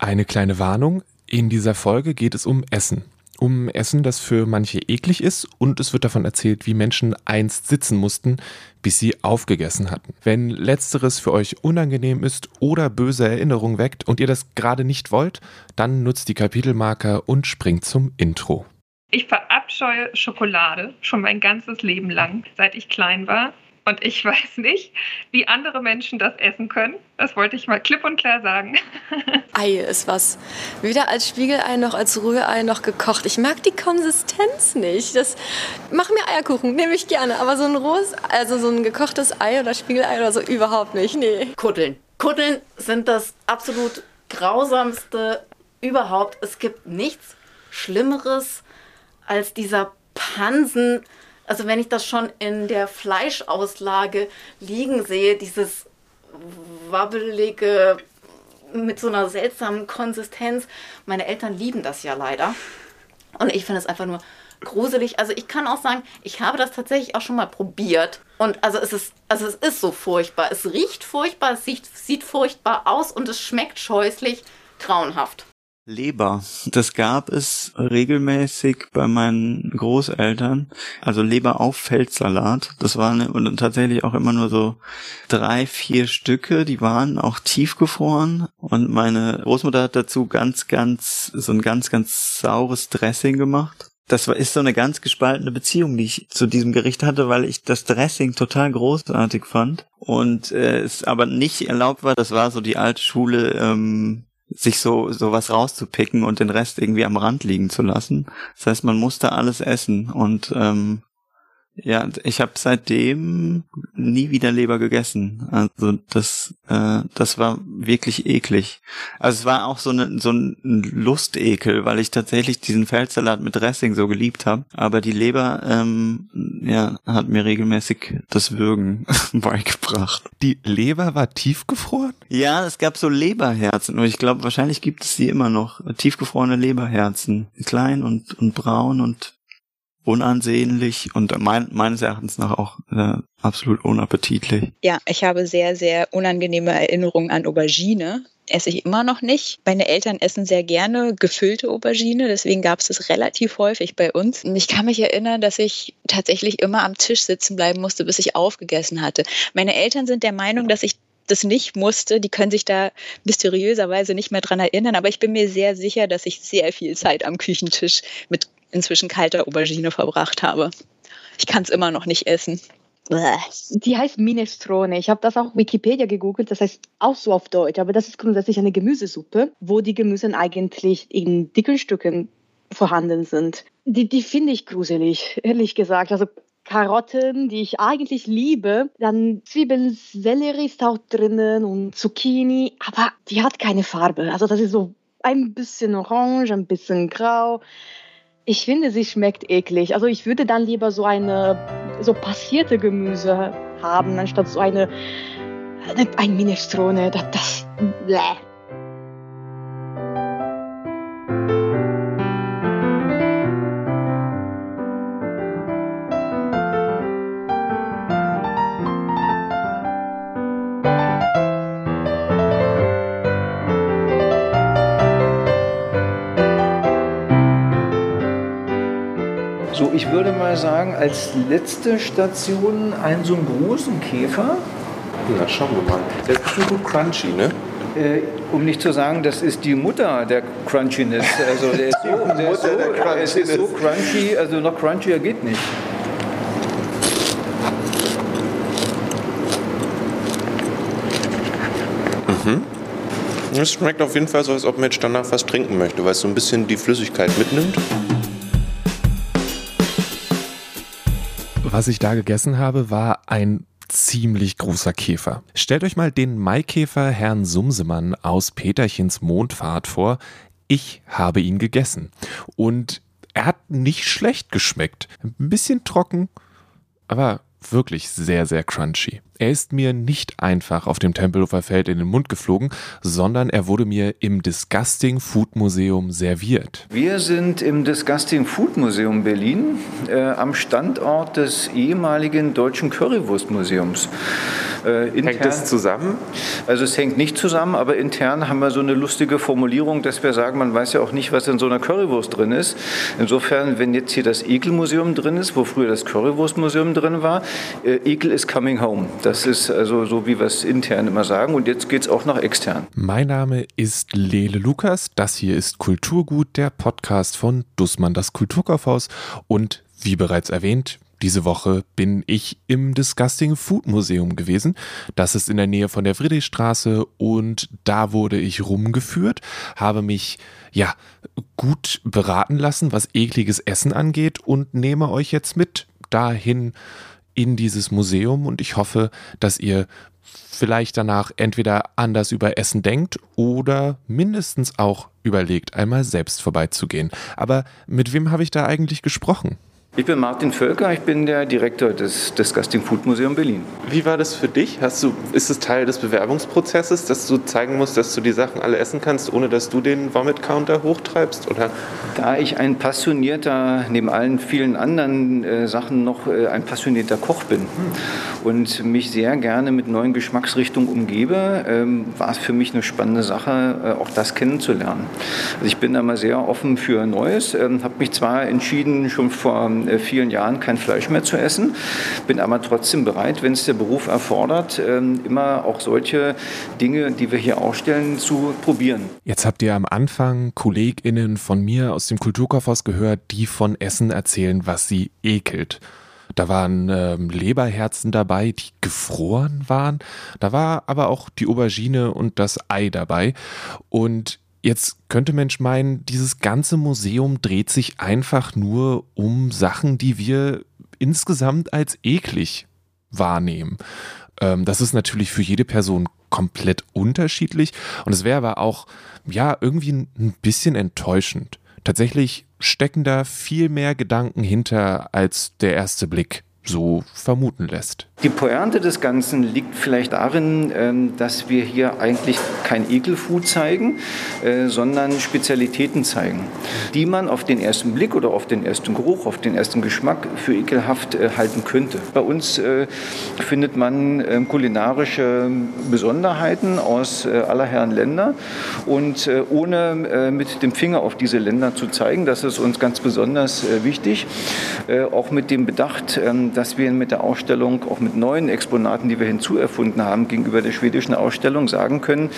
Eine kleine Warnung. In dieser Folge geht es um Essen. Um Essen, das für manche eklig ist und es wird davon erzählt, wie Menschen einst sitzen mussten, bis sie aufgegessen hatten. Wenn letzteres für euch unangenehm ist oder böse Erinnerungen weckt und ihr das gerade nicht wollt, dann nutzt die Kapitelmarker und springt zum Intro. Ich verabscheue Schokolade schon mein ganzes Leben lang, seit ich klein war. Und ich weiß nicht, wie andere Menschen das essen können. Das wollte ich mal klipp und klar sagen. Ei ist was. Weder als Spiegelei noch als Rührei noch gekocht. Ich mag die Konsistenz nicht. Das mach mir Eierkuchen, nehme ich gerne. Aber so ein rohes, also so ein gekochtes Ei oder Spiegelei oder so überhaupt nicht. Nee. Kuddeln. Kuddeln sind das absolut grausamste überhaupt. Es gibt nichts Schlimmeres als dieser Pansen also wenn ich das schon in der Fleischauslage liegen sehe, dieses wabbelige mit so einer seltsamen Konsistenz. Meine Eltern lieben das ja leider. Und ich finde es einfach nur gruselig. Also ich kann auch sagen, ich habe das tatsächlich auch schon mal probiert. Und also es ist, also es ist so furchtbar. Es riecht furchtbar, es sieht, sieht furchtbar aus und es schmeckt scheußlich grauenhaft. Leber. Das gab es regelmäßig bei meinen Großeltern. Also Leber auf Feldsalat. Das waren tatsächlich auch immer nur so drei, vier Stücke. Die waren auch tiefgefroren. Und meine Großmutter hat dazu ganz, ganz, so ein ganz, ganz saures Dressing gemacht. Das war, ist so eine ganz gespaltene Beziehung, die ich zu diesem Gericht hatte, weil ich das Dressing total großartig fand und äh, es aber nicht erlaubt war. Das war so die alte Schule. Ähm, sich so sowas rauszupicken und den Rest irgendwie am Rand liegen zu lassen. Das heißt, man musste alles essen und ähm, ja, ich habe seitdem nie wieder Leber gegessen. Also das, äh, das war wirklich eklig. Also es war auch so, eine, so ein Lustekel, weil ich tatsächlich diesen Feldsalat mit Dressing so geliebt habe. Aber die Leber, ähm, ja, hat mir regelmäßig das Würgen beigebracht. Die Leber war tiefgefroren? Ja, es gab so Leberherzen. Und ich glaube, wahrscheinlich gibt es sie immer noch. Tiefgefrorene Leberherzen. Klein und, und braun und unansehnlich und mein, meines Erachtens nach auch äh, absolut unappetitlich. Ja, ich habe sehr, sehr unangenehme Erinnerungen an Aubergine. Esse ich immer noch nicht. Meine Eltern essen sehr gerne gefüllte Aubergine, deswegen gab es das relativ häufig bei uns. Und ich kann mich erinnern, dass ich tatsächlich immer am Tisch sitzen bleiben musste, bis ich aufgegessen hatte. Meine Eltern sind der Meinung, dass ich das nicht musste. Die können sich da mysteriöserweise nicht mehr dran erinnern, aber ich bin mir sehr sicher, dass ich sehr viel Zeit am Küchentisch mit inzwischen kalter Aubergine verbracht habe. Ich kann es immer noch nicht essen. Die heißt Minestrone. Ich habe das auch Wikipedia gegoogelt. Das heißt auch so auf Deutsch. Aber das ist grundsätzlich eine Gemüsesuppe, wo die Gemüse eigentlich in dicken Stücken vorhanden sind. Die, die finde ich gruselig, ehrlich gesagt. Also Karotten, die ich eigentlich liebe. Dann Zwiebeln, Sellerie ist auch drinnen und Zucchini. Aber die hat keine Farbe. Also das ist so ein bisschen orange, ein bisschen grau. Ich finde, sie schmeckt eklig. Also ich würde dann lieber so eine so passierte Gemüse haben, anstatt so eine, ein Minestrone. Das, das bläh. Mal sagen, als letzte Station einen so einen großen Käfer. Na, schauen wir mal. Der ist bestimmt gut crunchy, ne? Äh, um nicht zu sagen, das ist die Mutter der Crunchiness. Also der ist so, der ist so, der ist so crunchy, also noch crunchier geht nicht. Mhm. Es schmeckt auf jeden Fall so, als ob man jetzt danach was trinken möchte, weil es so ein bisschen die Flüssigkeit mitnimmt. Was ich da gegessen habe, war ein ziemlich großer Käfer. Stellt euch mal den Maikäfer Herrn Sumsemann aus Peterchens Mondfahrt vor. Ich habe ihn gegessen. Und er hat nicht schlecht geschmeckt. Ein bisschen trocken, aber wirklich sehr, sehr crunchy. Er ist mir nicht einfach auf dem Tempelhofer Feld in den Mund geflogen, sondern er wurde mir im Disgusting Food Museum serviert. Wir sind im Disgusting Food Museum Berlin äh, am Standort des ehemaligen Deutschen Currywurstmuseums. Äh, hängt das zusammen? Also es hängt nicht zusammen, aber intern haben wir so eine lustige Formulierung, dass wir sagen, man weiß ja auch nicht, was in so einer Currywurst drin ist. Insofern, wenn jetzt hier das Ekelmuseum drin ist, wo früher das Currywurstmuseum drin war, äh, Ekel is coming home. Das ist also so, wie wir es intern immer sagen. Und jetzt geht es auch nach extern. Mein Name ist Lele Lukas. Das hier ist Kulturgut, der Podcast von Dussmann, das Kulturkaufhaus. Und wie bereits erwähnt, diese Woche bin ich im Disgusting Food Museum gewesen. Das ist in der Nähe von der Friedrichstraße und da wurde ich rumgeführt, habe mich ja gut beraten lassen, was ekliges Essen angeht und nehme euch jetzt mit dahin in dieses Museum und ich hoffe, dass ihr vielleicht danach entweder anders über Essen denkt oder mindestens auch überlegt, einmal selbst vorbeizugehen. Aber mit wem habe ich da eigentlich gesprochen? Ich bin Martin Völker, ich bin der Direktor des Disgusting Food Museum Berlin. Wie war das für dich? Hast du, ist es Teil des Bewerbungsprozesses, dass du zeigen musst, dass du die Sachen alle essen kannst, ohne dass du den Vomit-Counter hochtreibst? Oder? Da ich ein passionierter, neben allen vielen anderen äh, Sachen noch äh, ein passionierter Koch bin und mich sehr gerne mit neuen Geschmacksrichtungen umgebe, ähm, war es für mich eine spannende Sache, äh, auch das kennenzulernen. Also ich bin da mal sehr offen für Neues, ähm, habe mich zwar entschieden, schon vor äh, vielen Jahren kein Fleisch mehr zu essen, bin aber trotzdem bereit, wenn es der Beruf erfordert, ähm, immer auch solche Dinge, die wir hier ausstellen, zu probieren. Jetzt habt ihr am Anfang KollegInnen von mir aus dem Kulturkaufhaus gehört, die von Essen erzählen, was sie ekelt. Da waren ähm, Leberherzen dabei, die gefroren waren. Da war aber auch die Aubergine und das Ei dabei. Und Jetzt könnte Mensch meinen, dieses ganze Museum dreht sich einfach nur um Sachen, die wir insgesamt als eklig wahrnehmen. Ähm, das ist natürlich für jede Person komplett unterschiedlich und es wäre aber auch, ja, irgendwie ein bisschen enttäuschend. Tatsächlich stecken da viel mehr Gedanken hinter als der erste Blick so vermuten lässt. Die Pointe des Ganzen liegt vielleicht darin, ähm, dass wir hier eigentlich kein Ekelfood zeigen, äh, sondern Spezialitäten zeigen, die man auf den ersten Blick oder auf den ersten Geruch, auf den ersten Geschmack für ekelhaft äh, halten könnte. Bei uns äh, findet man ähm, kulinarische Besonderheiten aus aller Herren Länder und ohne mit dem Finger auf diese Länder zu zeigen, das ist uns ganz besonders wichtig, auch mit dem Bedacht, ähm, dass wir mit der Ausstellung auch mit neuen Exponaten, die wir hinzuerfunden haben, gegenüber der schwedischen Ausstellung sagen können,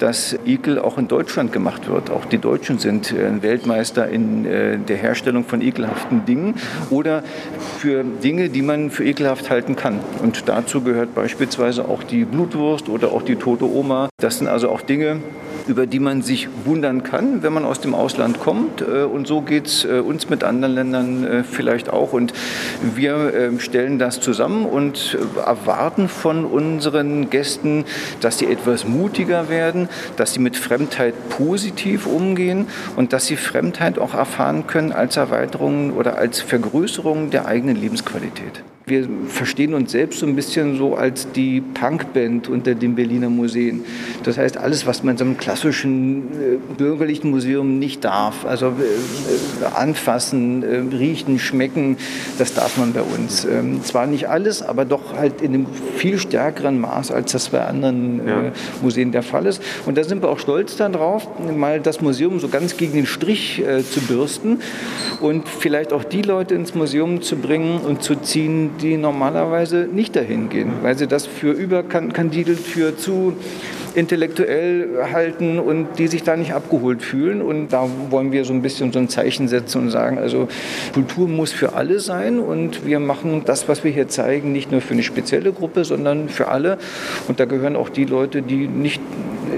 dass Ekel auch in Deutschland gemacht wird. Auch die Deutschen sind äh, Weltmeister in äh, der Herstellung von ekelhaften Dingen oder für Dinge, die man für ekelhaft halten kann. Und dazu gehört beispielsweise auch die Blutwurst oder auch die tote Oma. Das sind also auch Dinge, über die man sich wundern kann, wenn man aus dem Ausland kommt. Äh, und so geht es äh, uns mit anderen Ländern äh, vielleicht auch. Und wir ähm, stellen das zusammen und erwarten von unseren Gästen, dass sie etwas mutiger werden, dass sie mit Fremdheit positiv umgehen und dass sie Fremdheit auch erfahren können als Erweiterung oder als Vergrößerung der eigenen Lebensqualität. Wir verstehen uns selbst so ein bisschen so als die Punkband unter den Berliner Museen. Das heißt, alles, was man in so einem klassischen äh, bürgerlichen Museum nicht darf, also äh, anfassen, äh, riechen, schmecken, das darf man bei uns. Ähm, zwar nicht alles, aber doch halt in einem viel stärkeren Maß, als das bei anderen äh, ja. Museen der Fall ist. Und da sind wir auch stolz darauf, mal das Museum so ganz gegen den Strich äh, zu bürsten und vielleicht auch die Leute ins Museum zu bringen und zu ziehen, die normalerweise nicht dahin gehen, weil sie das für überkandidelt, für zu intellektuell halten und die sich da nicht abgeholt fühlen. Und da wollen wir so ein bisschen so ein Zeichen setzen und sagen, also Kultur muss für alle sein und wir machen das, was wir hier zeigen, nicht nur für eine spezielle Gruppe, sondern für alle. Und da gehören auch die Leute, die nicht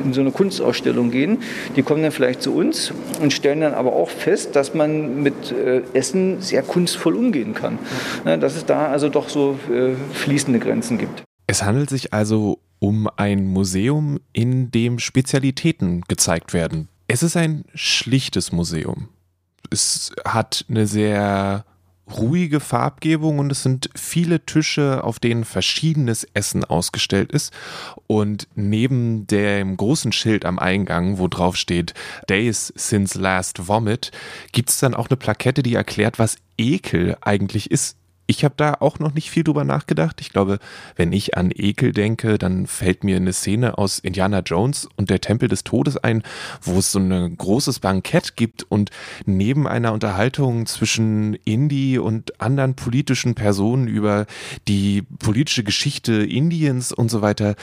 in so eine Kunstausstellung gehen, die kommen dann vielleicht zu uns und stellen dann aber auch fest, dass man mit äh, Essen sehr kunstvoll umgehen kann. dass es da also doch so äh, fließende Grenzen gibt. Es handelt sich also um ein Museum, in dem Spezialitäten gezeigt werden. Es ist ein schlichtes Museum. Es hat eine sehr ruhige Farbgebung und es sind viele Tische, auf denen verschiedenes Essen ausgestellt ist. Und neben dem großen Schild am Eingang, wo drauf steht Days since last vomit, gibt es dann auch eine Plakette, die erklärt, was Ekel eigentlich ist. Ich habe da auch noch nicht viel drüber nachgedacht. Ich glaube, wenn ich an Ekel denke, dann fällt mir eine Szene aus Indiana Jones und der Tempel des Todes ein, wo es so ein großes Bankett gibt und neben einer Unterhaltung zwischen Indie und anderen politischen Personen über die politische Geschichte Indiens und so weiter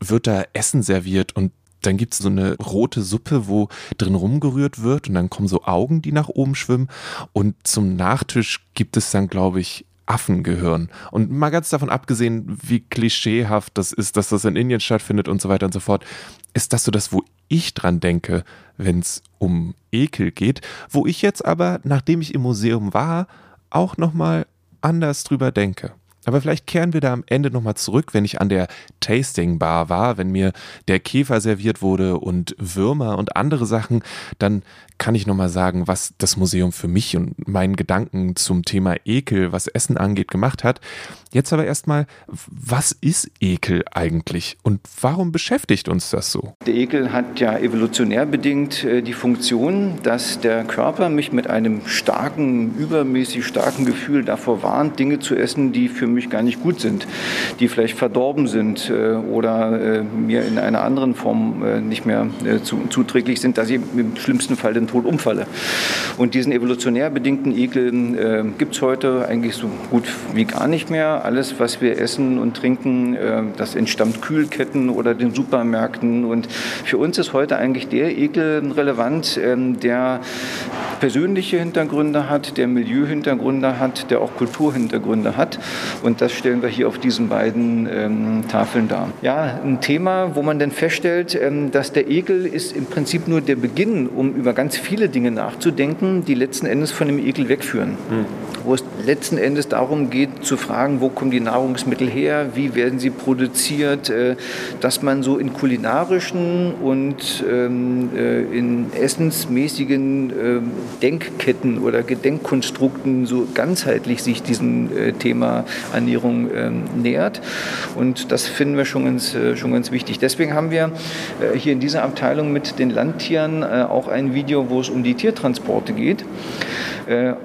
wird da Essen serviert und dann gibt es so eine rote Suppe, wo drin rumgerührt wird und dann kommen so Augen, die nach oben schwimmen. Und zum Nachtisch gibt es dann, glaube ich, Affengehirn. Und mal ganz davon abgesehen, wie klischeehaft das ist, dass das in Indien stattfindet und so weiter und so fort, ist das so das, wo ich dran denke, wenn es um Ekel geht, wo ich jetzt aber, nachdem ich im Museum war, auch nochmal anders drüber denke. Aber vielleicht kehren wir da am Ende nochmal zurück, wenn ich an der Tasting Bar war, wenn mir der Käfer serviert wurde und Würmer und andere Sachen, dann kann ich nochmal sagen, was das Museum für mich und meinen Gedanken zum Thema Ekel, was Essen angeht, gemacht hat. Jetzt aber erstmal, was ist Ekel eigentlich und warum beschäftigt uns das so? Der Ekel hat ja evolutionär bedingt äh, die Funktion, dass der Körper mich mit einem starken, übermäßig starken Gefühl davor warnt, Dinge zu essen, die für mich gar nicht gut sind, die vielleicht verdorben sind äh, oder äh, mir in einer anderen Form nicht mehr zuträglich sind, dass ich im schlimmsten Fall den Tod umfalle. Und diesen evolutionär bedingten Ekel gibt es heute eigentlich so gut wie gar nicht mehr alles, was wir essen und trinken, äh, das entstammt Kühlketten oder den Supermärkten. Und für uns ist heute eigentlich der Ekel relevant, ähm, der persönliche Hintergründe hat, der Milieuhintergründe hat, der auch Kulturhintergründe hat. Und das stellen wir hier auf diesen beiden ähm, Tafeln dar. Ja, ein Thema, wo man dann feststellt, ähm, dass der Ekel ist im Prinzip nur der Beginn, um über ganz viele Dinge nachzudenken, die letzten Endes von dem Ekel wegführen. Mhm. Wo es letzten Endes darum geht, zu fragen, wo kommen die Nahrungsmittel her, wie werden sie produziert, äh, dass man so in kulinarischen und ähm, äh, in essensmäßigen ähm, Denkketten oder Gedenkkonstrukten so ganzheitlich sich diesem äh, Thema Ernährung ähm, nähert. Und das finden wir schon ganz, schon ganz wichtig. Deswegen haben wir hier in dieser Abteilung mit den Landtieren auch ein Video, wo es um die Tiertransporte geht,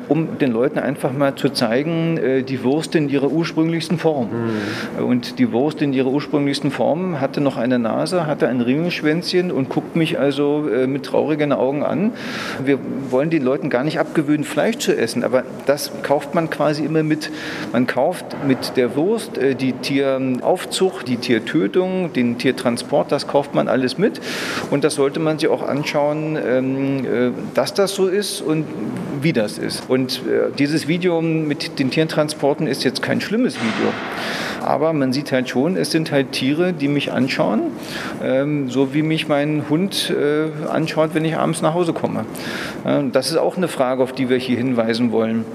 um den Leuten einfach mal zu zeigen, die Wurst in ihrer ursprünglichsten Form. Mhm. Und die Wurst in ihrer ursprünglichsten Form hatte noch eine Nase, hatte ein Ringelschwänzchen und guckt mich also äh, mit traurigen Augen an. Wir wollen den Leuten gar nicht abgewöhnen, Fleisch zu essen, aber das kauft man quasi immer mit. Man kauft mit der Wurst äh, die Tieraufzucht, die Tiertötung, den Tiertransport, das kauft man alles mit. Und das sollte man sich auch anschauen, ähm, äh, dass das so ist und wie das ist. Und dieses Video mit den Tiertransporten ist jetzt kein schlimmes Video. Aber man sieht halt schon, es sind halt Tiere, die mich anschauen, ähm, so wie mich mein Hund äh, anschaut, wenn ich abends nach Hause komme. Äh, das ist auch eine Frage, auf die wir hier hinweisen wollen.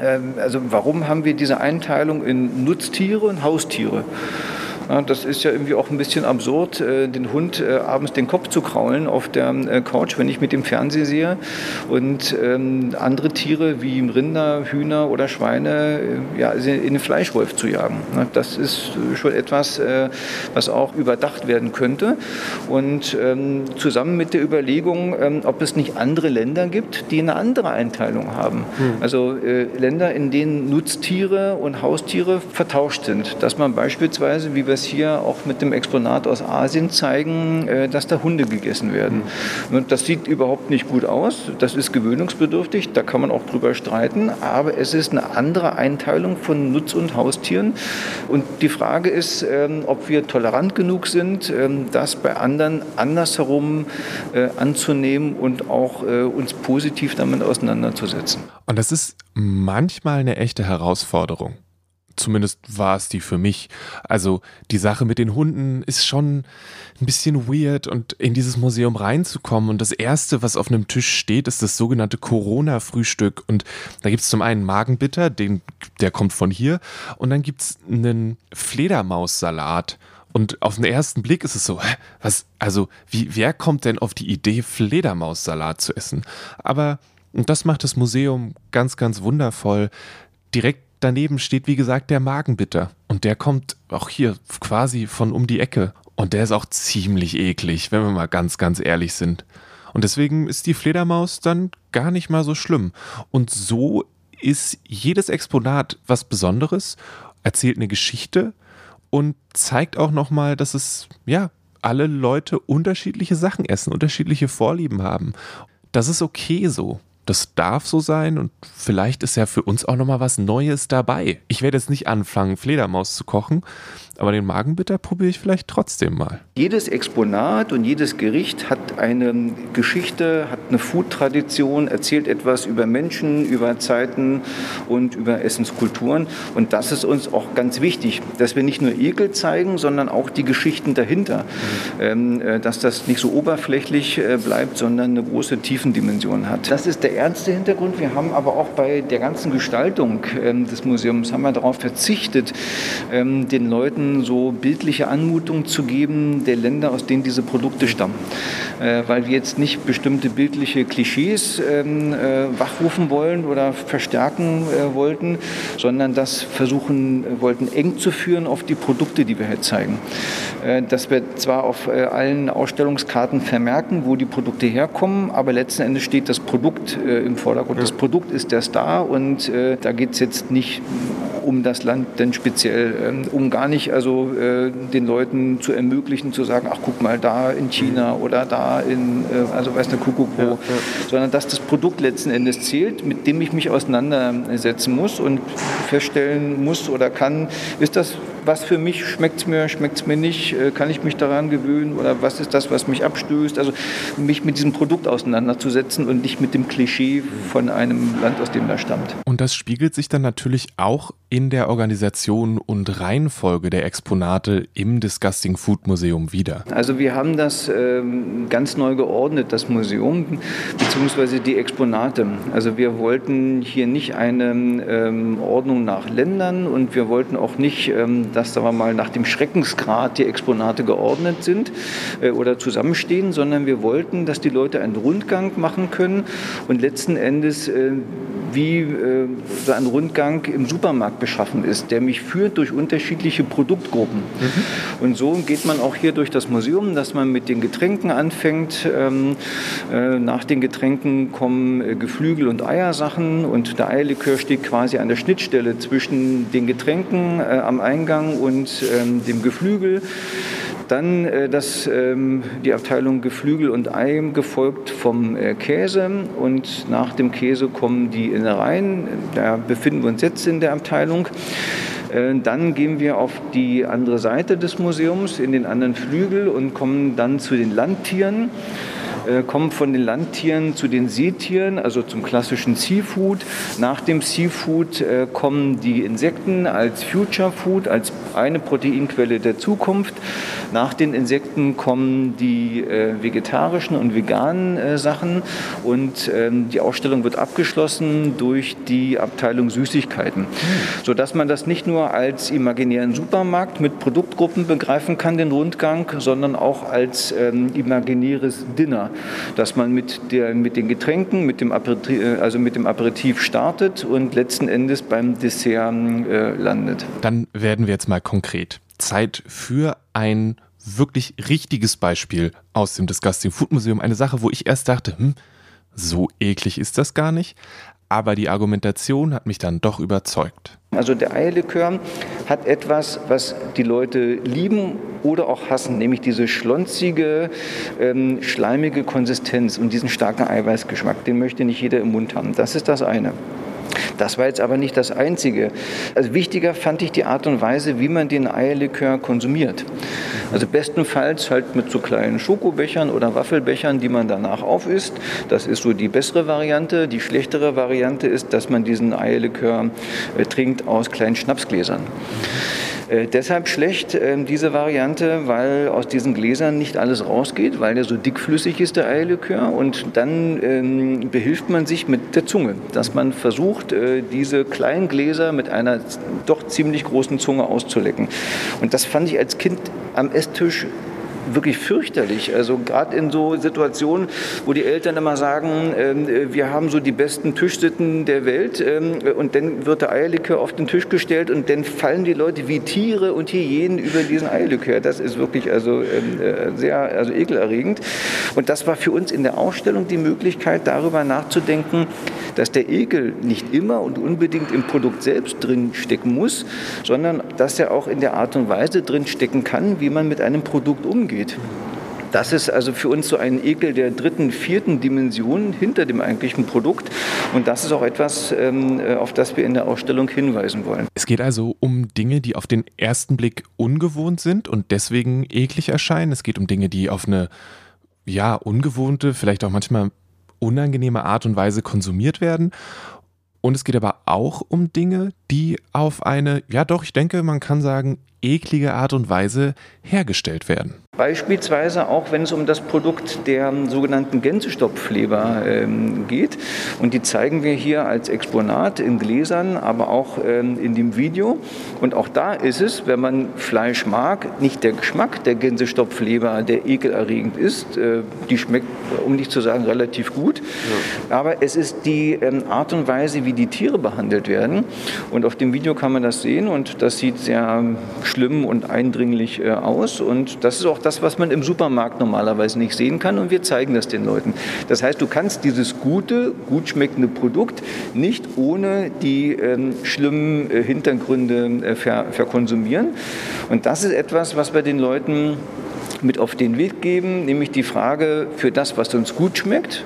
Ähm, also warum haben wir diese Einteilung in Nutztiere und Haustiere? Das ist ja irgendwie auch ein bisschen absurd, äh, den Hund äh, abends den Kopf zu kraulen auf der äh, Couch, wenn ich mit dem Fernseher sehe. Und ähm, andere Tiere wie Rinder, Hühner oder Schweine ja, in den Fleischwolf zu jagen. Das ist schon etwas, was auch überdacht werden könnte. Und ähm, zusammen mit der Überlegung, ähm, ob es nicht andere Länder gibt, die eine andere Einteilung haben. Hm. Also Länder, in denen Nutztiere und Haustiere vertauscht sind. Dass man beispielsweise, wie wir es hier auch mit dem Exponat aus Asien zeigen, äh, dass da Hunde gegessen werden. Mhm. Und das sieht überhaupt nicht gut aus. Das ist gewöhnungsbedürftig. Da kann man auch drüber streiten. Aber es ist eine andere Einteilung von Nutz- und Haustieren. Und die Frage ist, ähm, ob wir tolerant genug sind, ähm, das bei anderen andersherum äh, anzunehmen und auch äh, uns positiv damit auseinanderzusetzen. Und das ist manchmal eine echte Herausforderung. Zumindest war es die für mich. Also die Sache mit den Hunden ist schon ein bisschen weird und in dieses Museum reinzukommen. Und das Erste, was auf einem Tisch steht, ist das sogenannte Corona-Frühstück. Und da gibt es zum einen Magenbitter, den, der kommt von hier. Und dann gibt es einen Fledermaussalat. Und auf den ersten Blick ist es so, was, also, wie, wer kommt denn auf die Idee, Fledermaussalat zu essen? Aber und das macht das Museum ganz, ganz wundervoll direkt daneben steht, wie gesagt, der Magenbitter. Und der kommt auch hier quasi von um die Ecke. Und der ist auch ziemlich eklig, wenn wir mal ganz, ganz ehrlich sind. Und deswegen ist die Fledermaus dann gar nicht mal so schlimm. Und so ist jedes Exponat was Besonderes, erzählt eine Geschichte und zeigt auch nochmal, dass es, ja, alle Leute unterschiedliche Sachen essen, unterschiedliche Vorlieben haben. Das ist okay so das darf so sein und vielleicht ist ja für uns auch nochmal was Neues dabei. Ich werde jetzt nicht anfangen, Fledermaus zu kochen, aber den Magenbitter probiere ich vielleicht trotzdem mal. Jedes Exponat und jedes Gericht hat eine Geschichte, hat eine Food-Tradition, erzählt etwas über Menschen, über Zeiten und über Essenskulturen. Und das ist uns auch ganz wichtig, dass wir nicht nur Ekel zeigen, sondern auch die Geschichten dahinter. Mhm. dass das nicht so oberflächlich äh, bleibt, sondern eine große Tiefendimension hat. Das ist der ernste Hintergrund. Wir haben aber auch bei der ganzen Gestaltung ähm, des Museums haben wir darauf verzichtet, ähm, den Leuten so bildliche Anmutung zu geben der Länder, aus denen diese Produkte stammen. Äh, weil wir jetzt nicht bestimmte bildliche Klischees ähm, äh, wachrufen wollen oder verstärken äh, wollten, sondern das versuchen wollten, eng zu führen auf die Produkte, die wir hier zeigen. dass wir zwar auf allen Ausstellungskarten vermerken, wo die Produkte herkommen, aber letzten Endes steht das Produkt im Vordergrund. Das Produkt ist der Star und da geht es jetzt nicht um das Land denn speziell, ähm, um gar nicht also den Leuten zu ermöglichen, zu sagen, ach guck mal, da in China oder da in, äh, also weiß der Kuckuck wo, ja, ja. sondern dass das Produkt letzten Endes zählt, mit dem ich mich auseinandersetzen muss und feststellen muss oder kann, ist das was für mich, schmeckt es mir, schmeckt es mir nicht, äh, kann ich mich daran gewöhnen oder was ist das, was mich abstößt. Also mich mit diesem Produkt auseinanderzusetzen und nicht mit dem Klischee von einem Land, aus dem das stammt. Und das spiegelt sich dann natürlich auch in der Organisation und Reihenfolge der Exponate im Disgusting Food Museum wieder. Also wir haben das ähm, ganz neu geordnet, das Museum, beziehungsweise die Exponate. Also wir wollten hier nicht eine ähm, Ordnung nach Ländern und wir wollten auch nicht, ähm, dass, sagen wir mal, nach dem Schreckensgrad die Exponate geordnet sind äh, oder zusammenstehen, sondern wir wollten, dass die Leute einen Rundgang machen können und letzten Endes äh, wie äh, so ein Rundgang im Supermarkt beschaffen ist, der mich führt durch unterschiedliche Produktgruppen. Mhm. Und so geht man auch hier durch das Museum, dass man mit den Getränken anfängt. Ähm, äh, nach den Getränken kommen äh, Geflügel- und Eiersachen und der Eierlikör steht quasi an der Schnittstelle zwischen den Getränken am Eingang und ähm, dem Geflügel. Dann äh, das, ähm, die Abteilung Geflügel und Ei, gefolgt vom äh, Käse. Und nach dem Käse kommen die Innereien. Da befinden wir uns jetzt in der Abteilung. Äh, dann gehen wir auf die andere Seite des Museums, in den anderen Flügel und kommen dann zu den Landtieren. Äh, kommen von den Landtieren zu den Seetieren, also zum klassischen Seafood. Nach dem Seafood äh, kommen die Insekten als Future Food, als eine Proteinquelle der Zukunft. Nach den Insekten kommen die äh, vegetarischen und veganen äh, Sachen und ähm, die Ausstellung wird abgeschlossen durch die Abteilung Süßigkeiten, mhm. sodass man das nicht nur als imaginären Supermarkt mit Produktgruppen begreifen kann, den Rundgang, sondern auch als ähm, imaginäres Dinner dass man mit, der, mit den Getränken, mit dem, Aperitif, äh, also mit dem Aperitif startet und letzten Endes beim Dessert äh, landet. Dann werden wir jetzt mal konkret. Zeit für ein wirklich richtiges Beispiel aus dem Disgusting Food Museum. Eine Sache, wo ich erst dachte, hm, so eklig ist das gar nicht aber die Argumentation hat mich dann doch überzeugt. Also der Eierlikör hat etwas, was die Leute lieben oder auch hassen, nämlich diese schlonzige, ähm, schleimige Konsistenz und diesen starken Eiweißgeschmack. Den möchte nicht jeder im Mund haben. Das ist das eine. Das war jetzt aber nicht das Einzige. Also wichtiger fand ich die Art und Weise, wie man den Eierlikör konsumiert. Also bestenfalls halt mit so kleinen Schokobechern oder Waffelbechern, die man danach aufisst. Das ist so die bessere Variante. Die schlechtere Variante ist, dass man diesen Eierlikör äh, trinkt aus kleinen Schnapsgläsern. Äh, deshalb schlecht äh, diese Variante, weil aus diesen Gläsern nicht alles rausgeht, weil der so dickflüssig ist, der Eierlikör. Und dann ähm, behilft man sich mit der Zunge, dass man versucht, äh, diese kleinen Gläser mit einer doch ziemlich großen Zunge auszulecken. Und das fand ich als Kind am Esstisch wirklich fürchterlich. Also gerade in so Situationen, wo die Eltern immer sagen, äh, wir haben so die besten Tischsitten der Welt ähm, und dann wird der Eierlikör auf den Tisch gestellt und dann fallen die Leute wie Tiere und Hyänen über diesen Eierlikör. Das ist wirklich also ähm, äh, sehr also ekelerregend. Und das war für uns in der Ausstellung die Möglichkeit, darüber nachzudenken, dass der Ekel nicht immer und unbedingt im Produkt selbst drin stecken muss, sondern dass er auch in der Art und Weise drin stecken kann, wie man mit einem Produkt umgeht. Das ist also für uns so ein Ekel der dritten, vierten Dimension hinter dem eigentlichen Produkt. Und das ist auch etwas, ähm, auf das wir in der Ausstellung hinweisen wollen. Es geht also um Dinge, die auf den ersten Blick ungewohnt sind und deswegen eklig erscheinen. Es geht um Dinge, die auf eine ja, ungewohnte, vielleicht auch manchmal unangenehme Art und Weise konsumiert werden. Und es geht aber auch um Dinge, die auf eine, ja doch, ich denke, man kann sagen, eklige Art und Weise hergestellt werden. Beispielsweise auch, wenn es um das Produkt der sogenannten Gänsestopfleber ähm, geht. Und die zeigen wir hier als Exponat in Gläsern, aber auch ähm, in dem Video. Und auch da ist es, wenn man Fleisch mag, nicht der Geschmack der Gänsestopfleber, der ekelerregend ist. Äh, die schmeckt, um nicht zu sagen, relativ gut. Ja. Aber es ist die ähm, Art und Weise, wie die Tiere behandelt werden. Und auf dem Video kann man das sehen und das sieht sehr schlimm und eindringlich äh, aus. Und das ist auch das, was man im Supermarkt normalerweise nicht sehen kann. Und wir zeigen das den Leuten. Das heißt, du kannst dieses gute, gut schmeckende Produkt nicht ohne die ähm, schlimmen äh, Hintergründe äh, ver verkonsumieren. Und das ist etwas, was wir den Leuten mit auf den Weg geben, nämlich die Frage für das, was uns gut schmeckt,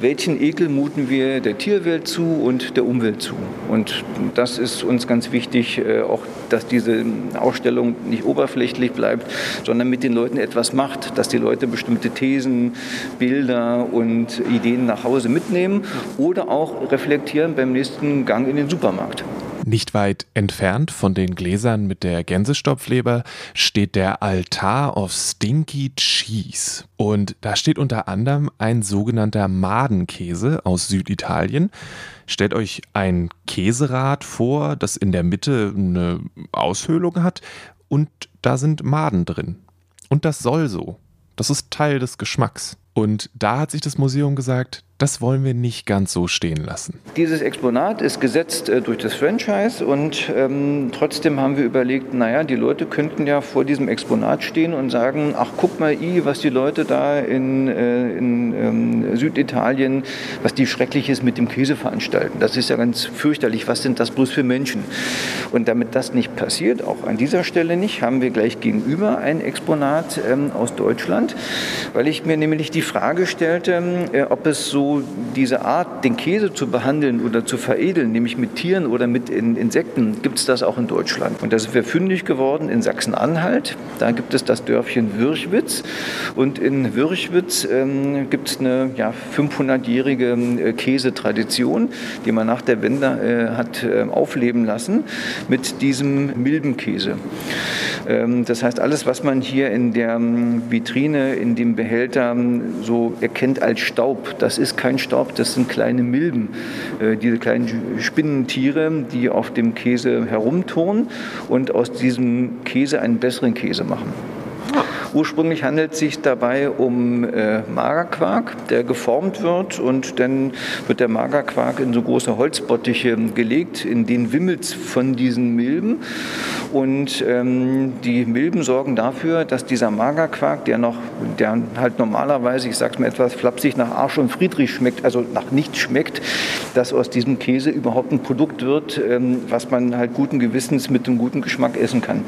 welchen Ekel muten wir der Tierwelt zu und der Umwelt zu. Und das ist uns ganz wichtig, äh, auch dass diese Ausstellung nicht oberflächlich bleibt, sondern mit den Leuten etwas macht, dass die Leute bestimmte Thesen, Bilder und Ideen nach Hause mitnehmen oder auch reflektieren beim nächsten Gang in den Supermarkt. Nicht weit entfernt von den Gläsern mit der Gänsestopfleber steht der Altar of Stinky Cheese. Und da steht unter anderem ein sogenannter Madenkäse aus Süditalien. Stellt euch ein Käserad vor, das in der Mitte eine Aushöhlung hat und da sind Maden drin. Und das soll so. Das ist Teil des Geschmacks. Und da hat sich das Museum gesagt, das wollen wir nicht ganz so stehen lassen. Dieses Exponat ist gesetzt äh, durch das Franchise und ähm, trotzdem haben wir überlegt, naja, die Leute könnten ja vor diesem Exponat stehen und sagen, ach guck mal, i, was die Leute da in, äh, in ähm, Süditalien, was die Schreckliches mit dem Käse veranstalten. Das ist ja ganz fürchterlich, was sind das bloß für Menschen? Und damit das nicht passiert, auch an dieser Stelle nicht, haben wir gleich gegenüber ein Exponat ähm, aus Deutschland, weil ich mir nämlich die Frage stellte, äh, ob es so diese Art, den Käse zu behandeln oder zu veredeln, nämlich mit Tieren oder mit Insekten, gibt es das auch in Deutschland. Und da sind wir fündig geworden in Sachsen-Anhalt. Da gibt es das Dörfchen Würchwitz. Und in Würchwitz ähm, gibt es eine ja, 500-jährige äh, Käsetradition, die man nach der Wende äh, hat äh, aufleben lassen mit diesem Milbenkäse. Ähm, das heißt, alles, was man hier in der ähm, Vitrine, in dem Behälter ähm, so erkennt als Staub, das ist kein Staub, das sind kleine Milben, äh, diese kleinen Spinnentiere, die auf dem Käse herumturnen und aus diesem Käse einen besseren Käse machen. Ursprünglich handelt es sich dabei um äh, Magerquark, der geformt wird und dann wird der Magerquark in so große Holzbottiche gelegt, in denen wimmelt von diesen Milben. Und ähm, die Milben sorgen dafür, dass dieser Magerquark, der noch, der halt normalerweise, ich sag's mir etwas flapsig, nach Arsch und Friedrich schmeckt, also nach nichts schmeckt, dass aus diesem Käse überhaupt ein Produkt wird, ähm, was man halt guten Gewissens mit einem guten Geschmack essen kann.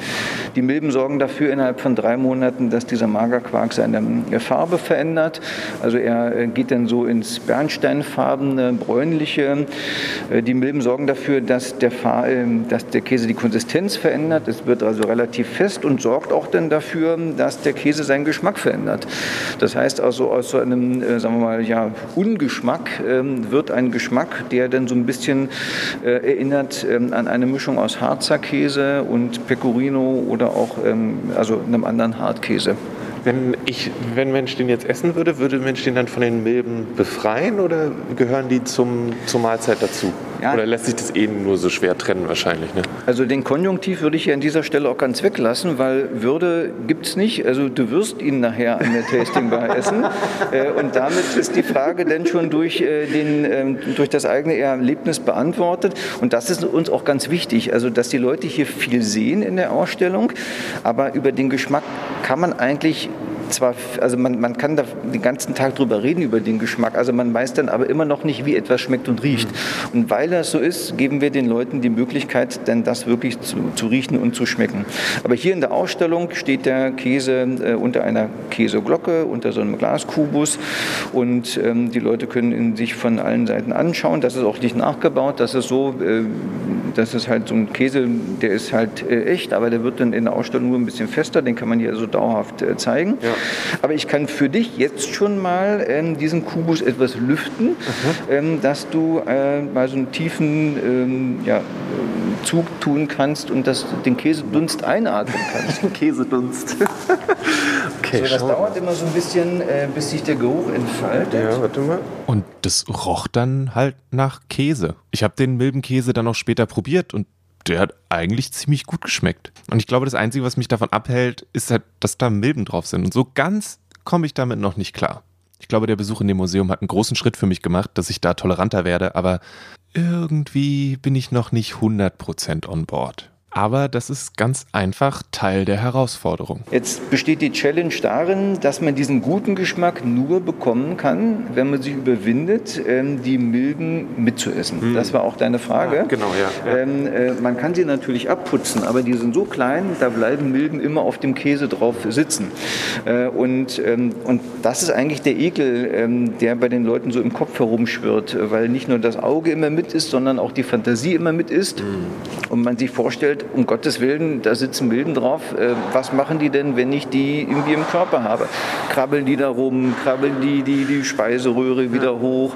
Die Milben sorgen dafür innerhalb von drei Monaten, dass dieser Magerquark seine Farbe verändert. Also er äh, geht dann so ins bernsteinfarbene, bräunliche. Äh, die Milben sorgen dafür, dass der, äh, dass der Käse die Konsistenz verändert. Es wird also relativ fest und sorgt auch dann dafür, dass der Käse seinen Geschmack verändert. Das heißt also aus so einem, sagen wir mal, ja, Ungeschmack ähm, wird ein Geschmack, der dann so ein bisschen erinnert ähm, an eine Mischung aus Harzer Käse und Pecorino oder auch ähm, also einem anderen Hartkäse. Gemüse. Wenn, ich, wenn Mensch den jetzt essen würde, würde Mensch den dann von den Milben befreien oder gehören die zum, zur Mahlzeit dazu? Ja. Oder lässt sich das eh nur so schwer trennen wahrscheinlich? Ne? Also den Konjunktiv würde ich hier an dieser Stelle auch ganz weglassen, weil Würde gibt es nicht. Also du wirst ihn nachher an der Tastingbar essen. Äh, und damit ist die Frage dann schon durch, äh, den, ähm, durch das eigene Erlebnis beantwortet. Und das ist uns auch ganz wichtig. Also dass die Leute hier viel sehen in der Ausstellung, aber über den Geschmack kann man eigentlich zwar, also man, man kann da den ganzen Tag drüber reden, über den Geschmack, also man weiß dann aber immer noch nicht, wie etwas schmeckt und riecht. Und weil das so ist, geben wir den Leuten die Möglichkeit, denn das wirklich zu, zu riechen und zu schmecken. Aber hier in der Ausstellung steht der Käse äh, unter einer Käseglocke, unter so einem Glaskubus und ähm, die Leute können ihn sich von allen Seiten anschauen. Das ist auch nicht nachgebaut, das ist so, äh, das ist halt so ein Käse, der ist halt äh, echt, aber der wird dann in der Ausstellung nur ein bisschen fester, den kann man hier so dauerhaft äh, zeigen. Ja. Aber ich kann für dich jetzt schon mal ähm, diesen Kubus etwas lüften, ähm, dass du äh, mal so einen tiefen ähm, ja, Zug tun kannst und das, den Käsedunst einatmen kannst. Käsedunst. okay, so, das dauert immer so ein bisschen, äh, bis sich der Geruch entfaltet. Ja, warte mal. Und das roch dann halt nach Käse. Ich habe den Milbenkäse dann auch später probiert und der hat eigentlich ziemlich gut geschmeckt. Und ich glaube, das Einzige, was mich davon abhält, ist halt, dass da Milben drauf sind. Und so ganz komme ich damit noch nicht klar. Ich glaube, der Besuch in dem Museum hat einen großen Schritt für mich gemacht, dass ich da toleranter werde, aber irgendwie bin ich noch nicht 100% on board. Aber das ist ganz einfach Teil der Herausforderung. Jetzt besteht die Challenge darin, dass man diesen guten Geschmack nur bekommen kann, wenn man sich überwindet, ähm, die Milben mitzuessen. Hm. Das war auch deine Frage. Ja, genau, ja. ja. Ähm, äh, man kann sie natürlich abputzen, aber die sind so klein, da bleiben Milben immer auf dem Käse drauf sitzen. Äh, und, ähm, und das ist eigentlich der Ekel, ähm, der bei den Leuten so im Kopf herumschwirrt, weil nicht nur das Auge immer mit ist, sondern auch die Fantasie immer mit ist. Hm. Und man sich vorstellt, um Gottes Willen, da sitzen Milben drauf. Äh, was machen die denn, wenn ich die irgendwie im Körper habe? Krabbeln die da rum? Krabbeln die die, die Speiseröhre wieder hoch?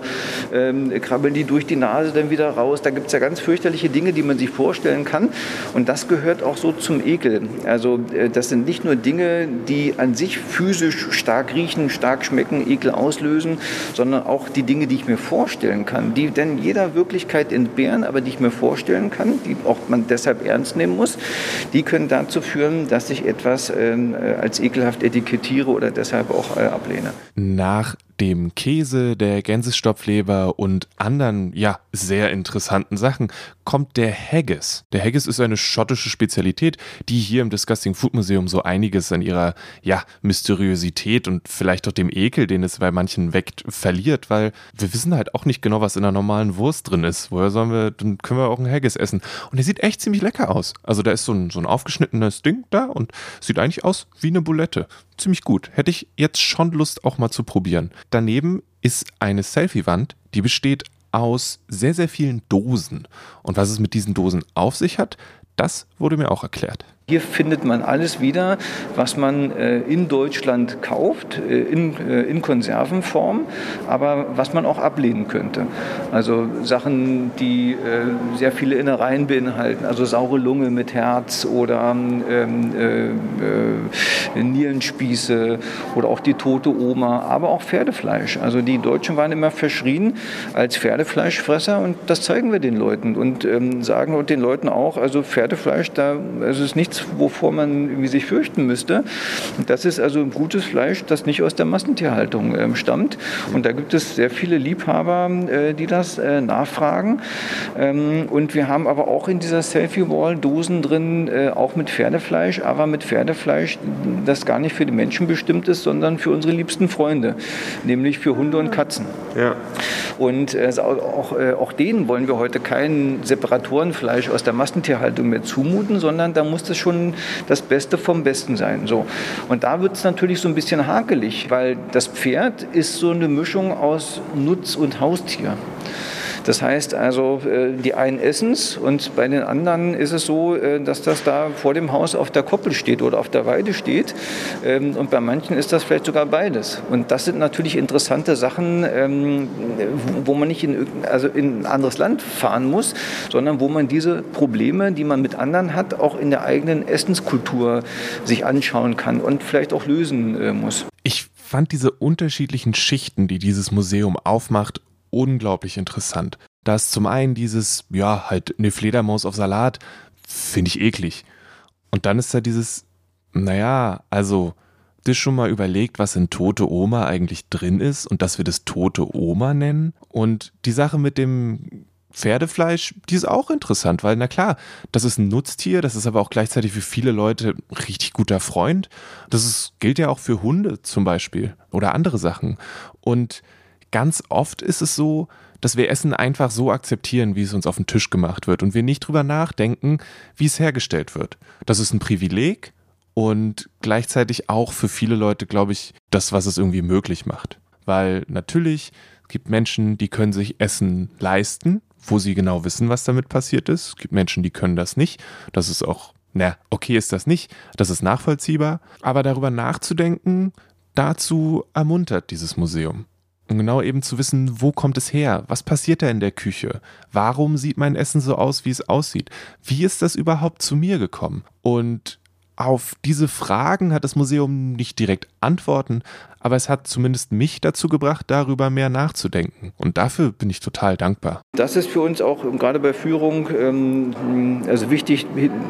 Ähm, krabbeln die durch die Nase dann wieder raus? Da gibt es ja ganz fürchterliche Dinge, die man sich vorstellen kann. Und das gehört auch so zum Ekel. Also äh, das sind nicht nur Dinge, die an sich physisch stark riechen, stark schmecken, Ekel auslösen, sondern auch die Dinge, die ich mir vorstellen kann, die denn jeder Wirklichkeit entbehren, aber die ich mir vorstellen kann, die auch man deshalb ernst nehmen muss, die können dazu führen, dass ich etwas ähm, äh, als ekelhaft etikettiere oder deshalb auch äh, ablehne. Nach dem Käse, der Gänsestopfleber und anderen, ja, sehr interessanten Sachen kommt der Haggis. Der Haggis ist eine schottische Spezialität, die hier im Disgusting Food Museum so einiges an ihrer, ja, Mysteriosität und vielleicht auch dem Ekel, den es bei manchen weckt, verliert, weil wir wissen halt auch nicht genau, was in einer normalen Wurst drin ist. Woher sollen wir, dann können wir auch einen Haggis essen. Und der sieht echt ziemlich lecker aus. Also da ist so ein, so ein aufgeschnittenes Ding da und sieht eigentlich aus wie eine Bulette. Ziemlich gut. Hätte ich jetzt schon Lust auch mal zu probieren. Daneben ist eine Selfie-Wand, die besteht aus sehr, sehr vielen Dosen. Und was es mit diesen Dosen auf sich hat, das wurde mir auch erklärt. Hier findet man alles wieder, was man äh, in Deutschland kauft, äh, in, äh, in Konservenform, aber was man auch ablehnen könnte. Also Sachen, die sehr viele Innereien beinhalten, also saure Lunge mit Herz oder ähm, äh, äh, Nierenspieße oder auch die tote Oma, aber auch Pferdefleisch. Also die Deutschen waren immer verschrien als Pferdefleischfresser und das zeigen wir den Leuten und ähm, sagen den Leuten auch, also Pferdefleisch, da es ist nichts nichts, wovor man irgendwie sich fürchten müsste. Das ist also gutes Fleisch, das nicht aus der Massentierhaltung äh, stammt. Und da gibt es sehr viele Liebhaber, äh, die das äh, nachfragen. Ähm, und wir haben aber auch in dieser Selfie-Wall Dosen drin, äh, auch mit Pferdefleisch, aber mit Pferdefleisch, das gar nicht für die Menschen bestimmt ist, sondern für unsere liebsten Freunde, nämlich für Hunde und Katzen. Ja. Und äh, auch, äh, auch denen wollen wir heute kein Separatorenfleisch aus der Massentierhaltung mehr zumuten, sondern da muss das schon das Beste vom Besten sein. So. Und da wird es natürlich so ein bisschen hakelig, weil das Pferd ist so eine Mischung aus Nutz- und Haustier. Das heißt also, äh, die einen essen es und bei den anderen ist es so, äh, dass das da vor dem Haus auf der Koppel steht oder auf der Weide steht. Ähm, und bei manchen ist das vielleicht sogar beides. Und das sind natürlich interessante Sachen, ähm, wo man nicht in, also in ein anderes Land fahren muss, sondern wo man diese Probleme, die man mit anderen hat, auch in der eigenen Essenskultur sich anschauen kann und vielleicht auch lösen äh, muss. Ich fand diese unterschiedlichen Schichten, die dieses Museum aufmacht, unglaublich interessant. Da ist zum einen dieses, ja, halt eine Fledermaus auf Salat, finde ich eklig. Und dann ist da dieses, naja, also, dir schon mal überlegt, was in tote Oma eigentlich drin ist und dass wir das tote Oma nennen? Und die Sache mit dem Pferdefleisch, die ist auch interessant, weil na klar, das ist ein Nutztier, das ist aber auch gleichzeitig für viele Leute ein richtig guter Freund. Das ist, gilt ja auch für Hunde zum Beispiel oder andere Sachen. Und ganz oft ist es so, dass wir Essen einfach so akzeptieren, wie es uns auf den Tisch gemacht wird und wir nicht drüber nachdenken, wie es hergestellt wird. Das ist ein Privileg und gleichzeitig auch für viele Leute, glaube ich, das, was es irgendwie möglich macht. Weil natürlich gibt Menschen, die können sich Essen leisten wo sie genau wissen, was damit passiert ist. Es gibt Menschen, die können das nicht. Das ist auch, na, okay ist das nicht. Das ist nachvollziehbar. Aber darüber nachzudenken, dazu ermuntert dieses Museum. Und genau eben zu wissen, wo kommt es her? Was passiert da in der Küche? Warum sieht mein Essen so aus, wie es aussieht? Wie ist das überhaupt zu mir gekommen? Und auf diese Fragen hat das Museum nicht direkt Antworten, aber es hat zumindest mich dazu gebracht, darüber mehr nachzudenken. Und dafür bin ich total dankbar. Das ist für uns auch gerade bei Führung ähm, also wichtig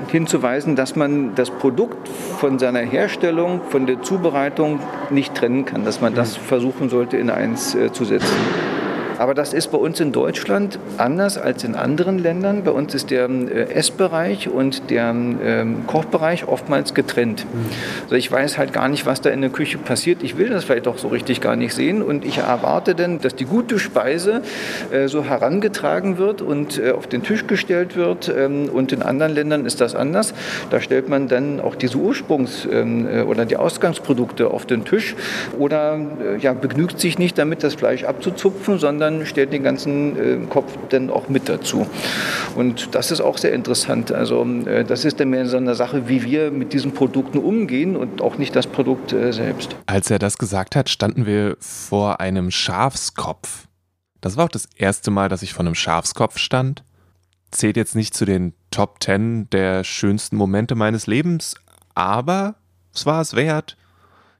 hinzuweisen, dass man das Produkt von seiner Herstellung, von der Zubereitung nicht trennen kann, dass man das versuchen sollte in eins äh, zu setzen. Aber das ist bei uns in Deutschland anders als in anderen Ländern. Bei uns ist der äh, Essbereich und der ähm, Kochbereich oftmals getrennt. Also ich weiß halt gar nicht, was da in der Küche passiert. Ich will das vielleicht auch so richtig gar nicht sehen. Und ich erwarte dann, dass die gute Speise äh, so herangetragen wird und äh, auf den Tisch gestellt wird. Ähm, und in anderen Ländern ist das anders. Da stellt man dann auch diese Ursprungs- ähm, oder die Ausgangsprodukte auf den Tisch oder ja, begnügt sich nicht damit, das Fleisch abzuzupfen, sondern sondern stellt den ganzen äh, Kopf dann auch mit dazu. Und das ist auch sehr interessant. Also äh, das ist dann mehr so eine Sache, wie wir mit diesen Produkten umgehen und auch nicht das Produkt äh, selbst. Als er das gesagt hat, standen wir vor einem Schafskopf. Das war auch das erste Mal, dass ich vor einem Schafskopf stand. Zählt jetzt nicht zu den Top 10 der schönsten Momente meines Lebens, aber es war es wert.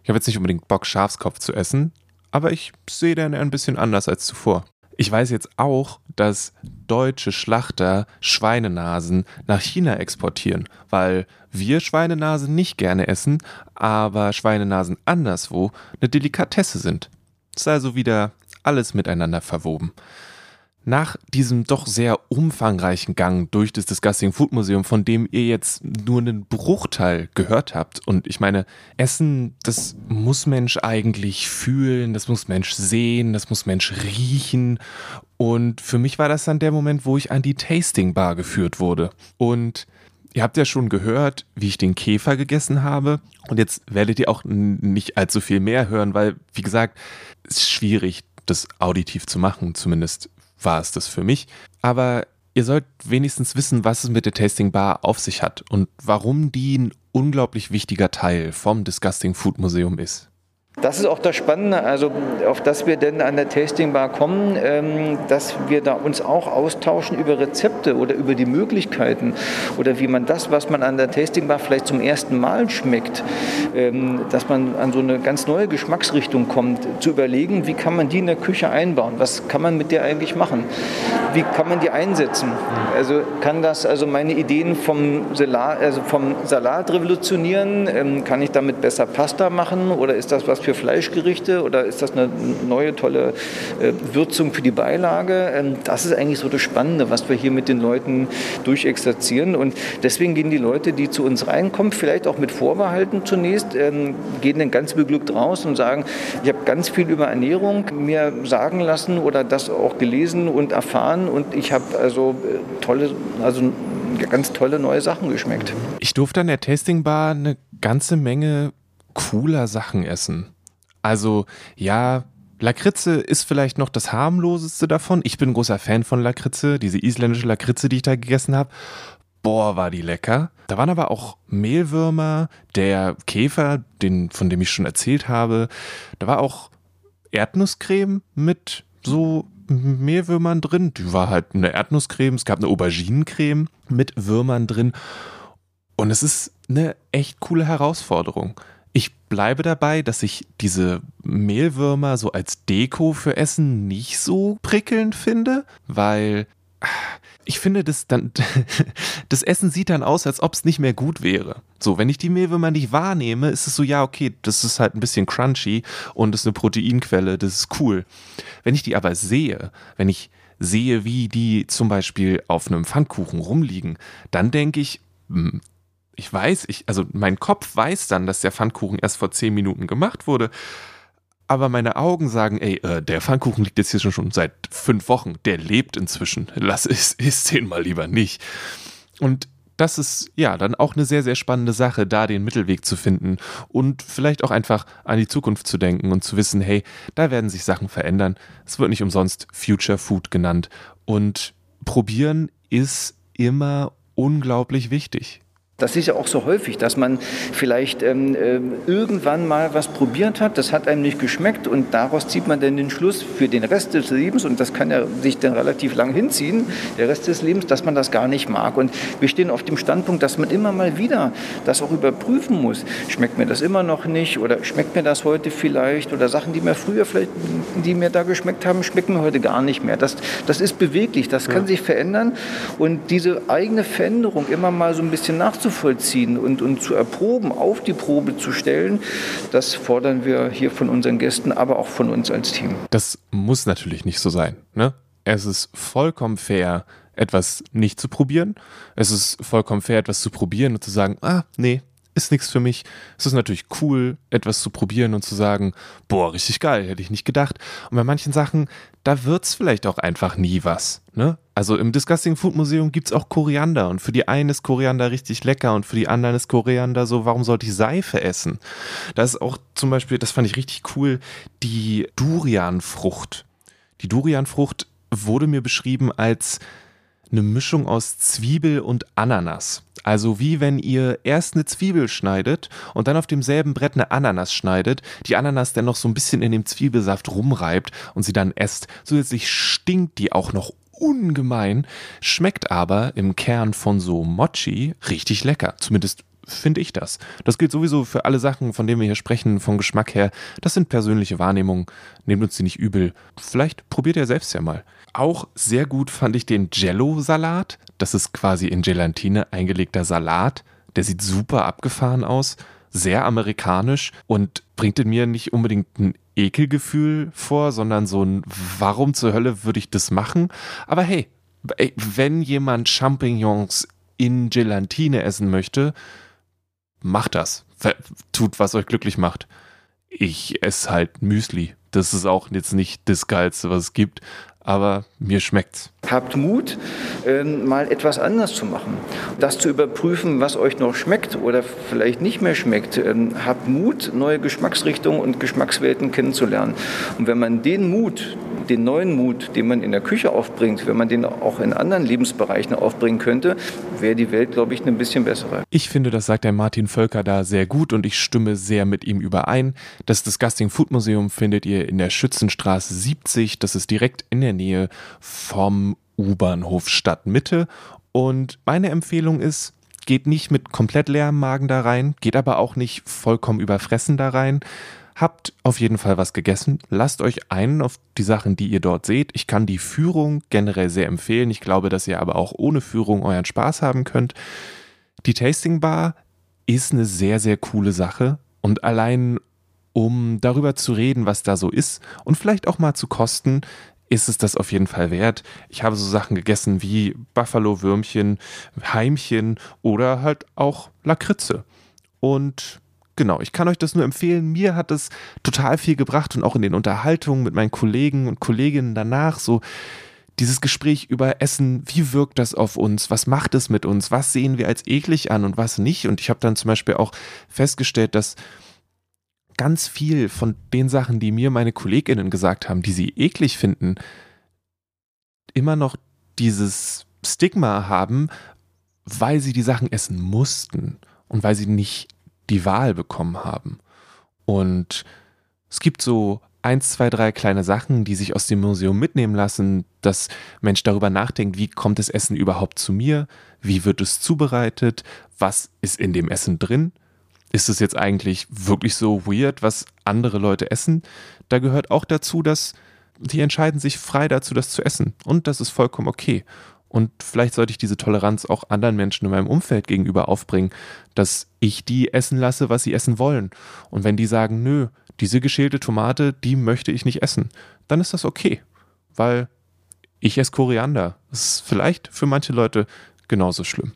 Ich habe jetzt nicht unbedingt Bock, Schafskopf zu essen, aber ich sehe den ein bisschen anders als zuvor. Ich weiß jetzt auch, dass deutsche Schlachter Schweinenasen nach China exportieren, weil wir Schweinenasen nicht gerne essen, aber Schweinenasen anderswo eine Delikatesse sind. Es ist also wieder alles miteinander verwoben. Nach diesem doch sehr umfangreichen Gang durch das Disgusting Food Museum, von dem ihr jetzt nur einen Bruchteil gehört habt, und ich meine, Essen, das muss Mensch eigentlich fühlen, das muss Mensch sehen, das muss Mensch riechen. Und für mich war das dann der Moment, wo ich an die Tasting Bar geführt wurde. Und Ihr habt ja schon gehört, wie ich den Käfer gegessen habe. Und jetzt werdet ihr auch nicht allzu viel mehr hören, weil, wie gesagt, es ist schwierig, das auditiv zu machen, zumindest war es das für mich. Aber ihr sollt wenigstens wissen, was es mit der Tasting Bar auf sich hat und warum die ein unglaublich wichtiger Teil vom Disgusting Food Museum ist. Das ist auch das Spannende, also auf das wir denn an der Tasting Bar kommen, ähm, dass wir da uns auch austauschen über Rezepte oder über die Möglichkeiten oder wie man das, was man an der Tasting Bar vielleicht zum ersten Mal schmeckt, ähm, dass man an so eine ganz neue Geschmacksrichtung kommt, zu überlegen, wie kann man die in der Küche einbauen, was kann man mit der eigentlich machen, wie kann man die einsetzen. Also kann das also meine Ideen vom Salat, also vom Salat revolutionieren, ähm, kann ich damit besser Pasta machen oder ist das was für Fleischgerichte oder ist das eine neue tolle äh, Würzung für die Beilage? Ähm, das ist eigentlich so das Spannende, was wir hier mit den Leuten durchexerzieren. Und deswegen gehen die Leute, die zu uns reinkommen, vielleicht auch mit Vorbehalten zunächst, ähm, gehen dann ganz beglückt raus und sagen, ich habe ganz viel über Ernährung mir sagen lassen oder das auch gelesen und erfahren und ich habe also äh, tolle, also ganz tolle neue Sachen geschmeckt. Ich durfte an der Tasting Bar eine ganze Menge cooler Sachen essen. Also ja, Lakritze ist vielleicht noch das harmloseste davon. Ich bin großer Fan von Lakritze, diese isländische Lakritze, die ich da gegessen habe. Boah, war die lecker. Da waren aber auch Mehlwürmer, der Käfer, den, von dem ich schon erzählt habe. Da war auch Erdnusscreme mit so Mehlwürmern drin. Die war halt eine Erdnusscreme. Es gab eine Auberginencreme mit Würmern drin. Und es ist eine echt coole Herausforderung. Ich bleibe dabei, dass ich diese Mehlwürmer so als Deko für Essen nicht so prickelnd finde, weil ich finde, das, dann, das Essen sieht dann aus, als ob es nicht mehr gut wäre. So, wenn ich die Mehlwürmer nicht wahrnehme, ist es so, ja, okay, das ist halt ein bisschen crunchy und ist eine Proteinquelle, das ist cool. Wenn ich die aber sehe, wenn ich sehe, wie die zum Beispiel auf einem Pfannkuchen rumliegen, dann denke ich, hm, ich weiß, ich, also mein Kopf weiß dann, dass der Pfannkuchen erst vor zehn Minuten gemacht wurde. Aber meine Augen sagen, ey, äh, der Pfannkuchen liegt jetzt hier schon, seit fünf Wochen. Der lebt inzwischen. Lass es, isst den mal lieber nicht. Und das ist ja dann auch eine sehr, sehr spannende Sache, da den Mittelweg zu finden und vielleicht auch einfach an die Zukunft zu denken und zu wissen, hey, da werden sich Sachen verändern. Es wird nicht umsonst Future Food genannt. Und probieren ist immer unglaublich wichtig. Das ist ja auch so häufig, dass man vielleicht ähm, äh, irgendwann mal was probiert hat, das hat einem nicht geschmeckt und daraus zieht man dann den Schluss für den Rest des Lebens und das kann ja sich dann relativ lang hinziehen, der Rest des Lebens, dass man das gar nicht mag. Und wir stehen auf dem Standpunkt, dass man immer mal wieder das auch überprüfen muss. Schmeckt mir das immer noch nicht oder schmeckt mir das heute vielleicht oder Sachen, die mir früher vielleicht, die mir da geschmeckt haben, schmecken mir heute gar nicht mehr. Das, das ist beweglich, das kann ja. sich verändern und diese eigene Veränderung immer mal so ein bisschen nachzuvollziehen, nachzuvollziehen und, und zu erproben, auf die Probe zu stellen, das fordern wir hier von unseren Gästen, aber auch von uns als Team. Das muss natürlich nicht so sein. Ne? Es ist vollkommen fair, etwas nicht zu probieren. Es ist vollkommen fair, etwas zu probieren und zu sagen, ah, nee, ist nichts für mich. Es ist natürlich cool, etwas zu probieren und zu sagen, boah, richtig geil, hätte ich nicht gedacht. Und bei manchen Sachen, da wird es vielleicht auch einfach nie was. Ne? Also im Disgusting Food Museum gibt es auch Koriander und für die einen ist Koriander richtig lecker und für die anderen ist Koriander so, warum sollte ich Seife essen? Da ist auch zum Beispiel, das fand ich richtig cool, die Durianfrucht. Die Durianfrucht wurde mir beschrieben als eine Mischung aus Zwiebel und Ananas. Also wie wenn ihr erst eine Zwiebel schneidet und dann auf demselben Brett eine Ananas schneidet, die Ananas dann noch so ein bisschen in dem Zwiebelsaft rumreibt und sie dann esst. Zusätzlich stinkt die auch noch ungemein, schmeckt aber im Kern von so Mochi richtig lecker. Zumindest finde ich das. Das gilt sowieso für alle Sachen, von denen wir hier sprechen, vom Geschmack her. Das sind persönliche Wahrnehmungen. Nehmt uns die nicht übel. Vielleicht probiert ihr selbst ja mal. Auch sehr gut fand ich den Jello-Salat. Das ist quasi in Gelatine eingelegter Salat. Der sieht super abgefahren aus, sehr amerikanisch und bringt in mir nicht unbedingt ein Ekelgefühl vor, sondern so ein Warum zur Hölle würde ich das machen? Aber hey, wenn jemand Champignons in Gelatine essen möchte, macht das. Tut, was euch glücklich macht. Ich esse halt Müsli. Das ist auch jetzt nicht das Geilste, was es gibt, aber mir schmeckt's. Habt Mut, ähm, mal etwas anders zu machen. Das zu überprüfen, was euch noch schmeckt oder vielleicht nicht mehr schmeckt. Ähm, habt Mut, neue Geschmacksrichtungen und Geschmackswelten kennenzulernen. Und wenn man den Mut, den neuen Mut, den man in der Küche aufbringt, wenn man den auch in anderen Lebensbereichen aufbringen könnte, wäre die Welt, glaube ich, ein bisschen bessere. Ich finde, das sagt der Martin Völker da sehr gut und ich stimme sehr mit ihm überein. Das Disgusting Food Museum findet ihr in der Schützenstraße 70. Das ist direkt in der Nähe vom U-Bahnhof Stadtmitte. Und meine Empfehlung ist, geht nicht mit komplett leerem Magen da rein, geht aber auch nicht vollkommen überfressen da rein. Habt auf jeden Fall was gegessen. Lasst euch ein auf die Sachen, die ihr dort seht. Ich kann die Führung generell sehr empfehlen. Ich glaube, dass ihr aber auch ohne Führung euren Spaß haben könnt. Die Tasting Bar ist eine sehr, sehr coole Sache. Und allein um darüber zu reden, was da so ist und vielleicht auch mal zu kosten, ist es das auf jeden Fall wert. Ich habe so Sachen gegessen wie Buffalo-Würmchen, Heimchen oder halt auch Lakritze. Und genau, ich kann euch das nur empfehlen. Mir hat es total viel gebracht und auch in den Unterhaltungen mit meinen Kollegen und Kolleginnen danach so dieses Gespräch über Essen, wie wirkt das auf uns, was macht es mit uns, was sehen wir als eklig an und was nicht. Und ich habe dann zum Beispiel auch festgestellt, dass ganz viel von den Sachen, die mir meine Kolleginnen gesagt haben, die sie eklig finden, immer noch dieses Stigma haben, weil sie die Sachen essen mussten und weil sie nicht die Wahl bekommen haben. Und es gibt so eins, zwei, drei kleine Sachen, die sich aus dem Museum mitnehmen lassen, dass Mensch darüber nachdenkt, wie kommt das Essen überhaupt zu mir, wie wird es zubereitet, was ist in dem Essen drin ist es jetzt eigentlich wirklich so weird, was andere Leute essen? Da gehört auch dazu, dass die entscheiden sich frei dazu, das zu essen. Und das ist vollkommen okay. Und vielleicht sollte ich diese Toleranz auch anderen Menschen in meinem Umfeld gegenüber aufbringen, dass ich die essen lasse, was sie essen wollen. Und wenn die sagen, nö, diese geschälte Tomate, die möchte ich nicht essen, dann ist das okay. Weil ich esse Koriander. Das ist vielleicht für manche Leute genauso schlimm.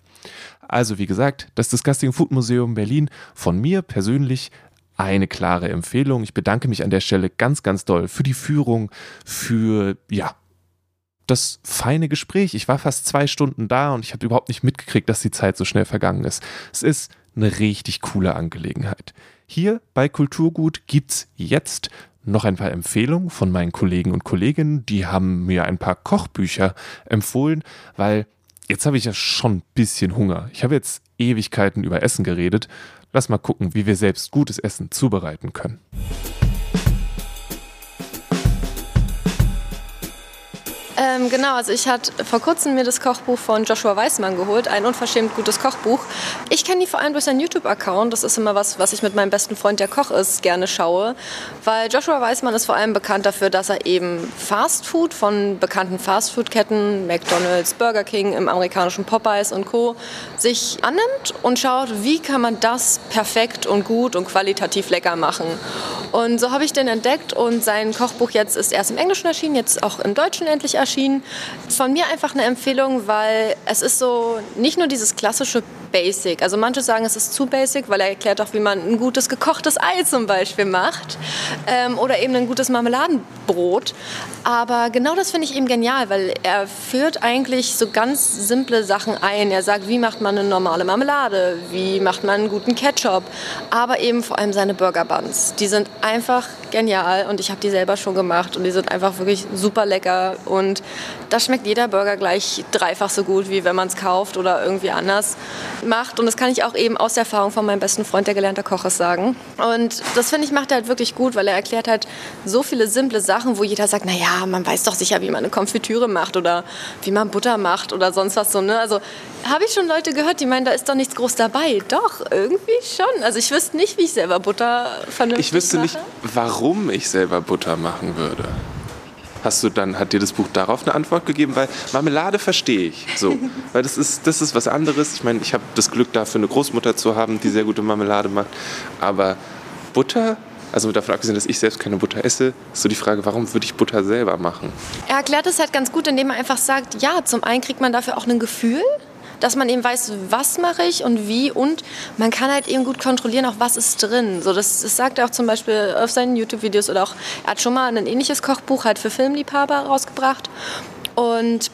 Also wie gesagt, das Disgusting Food Museum Berlin von mir persönlich eine klare Empfehlung. Ich bedanke mich an der Stelle ganz, ganz doll für die Führung, für ja, das feine Gespräch. Ich war fast zwei Stunden da und ich habe überhaupt nicht mitgekriegt, dass die Zeit so schnell vergangen ist. Es ist eine richtig coole Angelegenheit. Hier bei Kulturgut gibt's jetzt noch ein paar Empfehlungen von meinen Kollegen und Kolleginnen. Die haben mir ein paar Kochbücher empfohlen, weil jetzt habe ich ja schon ein bisschen Hunger. Ich habe jetzt Ewigkeiten über Essen geredet. Lass mal gucken, wie wir selbst gutes Essen zubereiten können. Ähm, genau, also ich hatte vor kurzem mir das Kochbuch von Joshua Weissmann geholt, ein unverschämt gutes Kochbuch. Ich kenne die vor allem durch seinen YouTube-Account. Das ist immer was, was ich mit meinem besten Freund, der Koch ist, gerne schaue. Weil Joshua Weissmann ist vor allem bekannt dafür, dass er eben Fastfood von bekannten Fastfood-Ketten, McDonalds, Burger King, im amerikanischen Popeyes und Co. sich annimmt und schaut, wie kann man das perfekt und gut und qualitativ lecker machen. Und so habe ich den entdeckt und sein Kochbuch jetzt ist erst im Englischen erschienen, jetzt auch im Deutschen endlich erschienen erschienen. Von mir einfach eine Empfehlung, weil es ist so nicht nur dieses klassische Basic. Also manche sagen, es ist zu basic, weil er erklärt auch, wie man ein gutes gekochtes Ei zum Beispiel macht ähm, oder eben ein gutes Marmeladenbrot. Aber genau das finde ich eben genial, weil er führt eigentlich so ganz simple Sachen ein. Er sagt, wie macht man eine normale Marmelade, wie macht man einen guten Ketchup, aber eben vor allem seine Burger Buns. Die sind einfach genial und ich habe die selber schon gemacht und die sind einfach wirklich super lecker und da schmeckt jeder Burger gleich dreifach so gut, wie wenn man es kauft oder irgendwie anders macht. Und das kann ich auch eben aus der Erfahrung von meinem besten Freund, der gelernter Koch ist, sagen. Und das finde ich macht er halt wirklich gut, weil er erklärt halt so viele simple Sachen, wo jeder sagt, naja, man weiß doch sicher, wie man eine Konfitüre macht oder wie man Butter macht oder sonst was so. Ne? Also habe ich schon Leute gehört, die meinen, da ist doch nichts groß dabei. Doch, irgendwie schon. Also ich wüsste nicht, wie ich selber Butter vernünftig Ich wüsste mache. nicht, warum ich selber Butter machen würde. Hast du dann, hat dir das Buch darauf eine Antwort gegeben? Weil Marmelade verstehe ich so. Weil das ist, das ist was anderes. Ich meine, ich habe das Glück dafür, eine Großmutter zu haben, die sehr gute Marmelade macht. Aber Butter, also davon abgesehen, dass ich selbst keine Butter esse, ist so die Frage, warum würde ich Butter selber machen? Er erklärt es halt ganz gut, indem er einfach sagt, ja, zum einen kriegt man dafür auch ein Gefühl, dass man eben weiß, was mache ich und wie und man kann halt eben gut kontrollieren, auch was ist drin. So, das, das sagt er auch zum Beispiel auf seinen YouTube-Videos oder auch, er hat schon mal ein ähnliches Kochbuch halt für Filmliebhaber rausgebracht und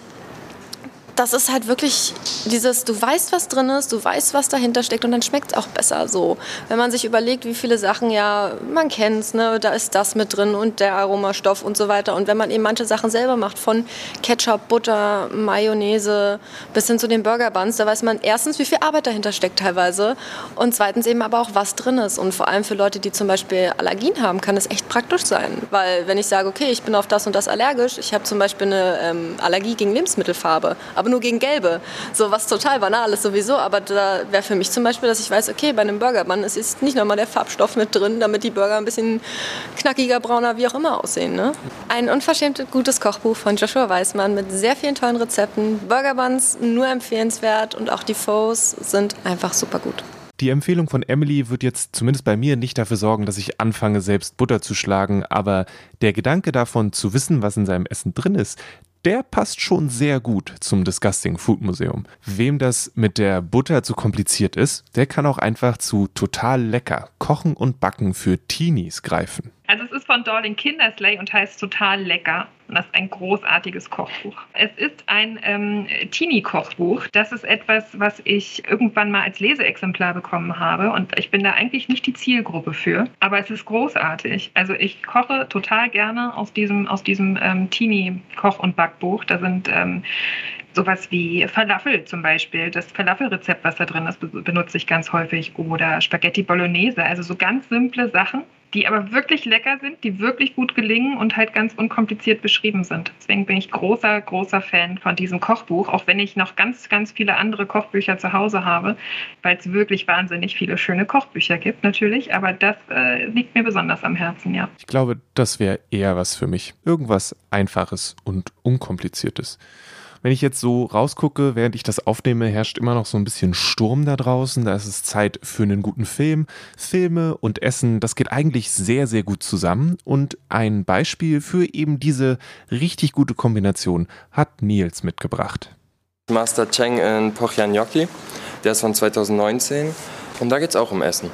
das ist halt wirklich dieses, du weißt, was drin ist, du weißt, was dahinter steckt und dann schmeckt es auch besser so. Wenn man sich überlegt, wie viele Sachen, ja, man kennt es, ne, da ist das mit drin und der Aromastoff und so weiter. Und wenn man eben manche Sachen selber macht, von Ketchup, Butter, Mayonnaise bis hin zu den Burger Buns, da weiß man erstens, wie viel Arbeit dahinter steckt teilweise und zweitens eben aber auch, was drin ist. Und vor allem für Leute, die zum Beispiel Allergien haben, kann es echt praktisch sein. Weil wenn ich sage, okay, ich bin auf das und das allergisch, ich habe zum Beispiel eine ähm, Allergie gegen Lebensmittelfarbe, aber nur gegen gelbe. So was total banal ist sowieso, aber da wäre für mich zum Beispiel, dass ich weiß, okay, bei einem Burgerbun ist jetzt nicht nochmal der Farbstoff mit drin, damit die Burger ein bisschen knackiger, brauner, wie auch immer aussehen. Ne? Ein unverschämt gutes Kochbuch von Joshua Weissmann mit sehr vielen tollen Rezepten. Burgerbuns nur empfehlenswert und auch die Faux sind einfach super gut. Die Empfehlung von Emily wird jetzt zumindest bei mir nicht dafür sorgen, dass ich anfange, selbst Butter zu schlagen, aber der Gedanke davon zu wissen, was in seinem Essen drin ist, der passt schon sehr gut zum Disgusting Food Museum. Wem das mit der Butter zu kompliziert ist, der kann auch einfach zu total lecker Kochen und Backen für Teenies greifen. Also es ist von Dorling Kindersley und heißt total lecker. Das ist ein großartiges Kochbuch. Es ist ein ähm, Teenie-Kochbuch. Das ist etwas, was ich irgendwann mal als Leseexemplar bekommen habe. Und ich bin da eigentlich nicht die Zielgruppe für. Aber es ist großartig. Also ich koche total gerne aus diesem, aus diesem ähm, Teenie-Koch- und Backbuch. Da sind ähm, sowas wie Falafel zum Beispiel. Das Falafelrezept, was da drin ist, benutze ich ganz häufig. Oder Spaghetti Bolognese. Also so ganz simple Sachen die aber wirklich lecker sind, die wirklich gut gelingen und halt ganz unkompliziert beschrieben sind. Deswegen bin ich großer, großer Fan von diesem Kochbuch, auch wenn ich noch ganz, ganz viele andere Kochbücher zu Hause habe, weil es wirklich wahnsinnig viele schöne Kochbücher gibt natürlich, aber das äh, liegt mir besonders am Herzen, ja. Ich glaube, das wäre eher was für mich. Irgendwas Einfaches und Unkompliziertes. Wenn ich jetzt so rausgucke, während ich das aufnehme, herrscht immer noch so ein bisschen Sturm da draußen. Da ist es Zeit für einen guten Film. Filme und Essen, das geht eigentlich sehr, sehr gut zusammen. Und ein Beispiel für eben diese richtig gute Kombination hat Nils mitgebracht. Master Cheng in Pochjanjoki, der ist von 2019. Und da geht es auch um Essen.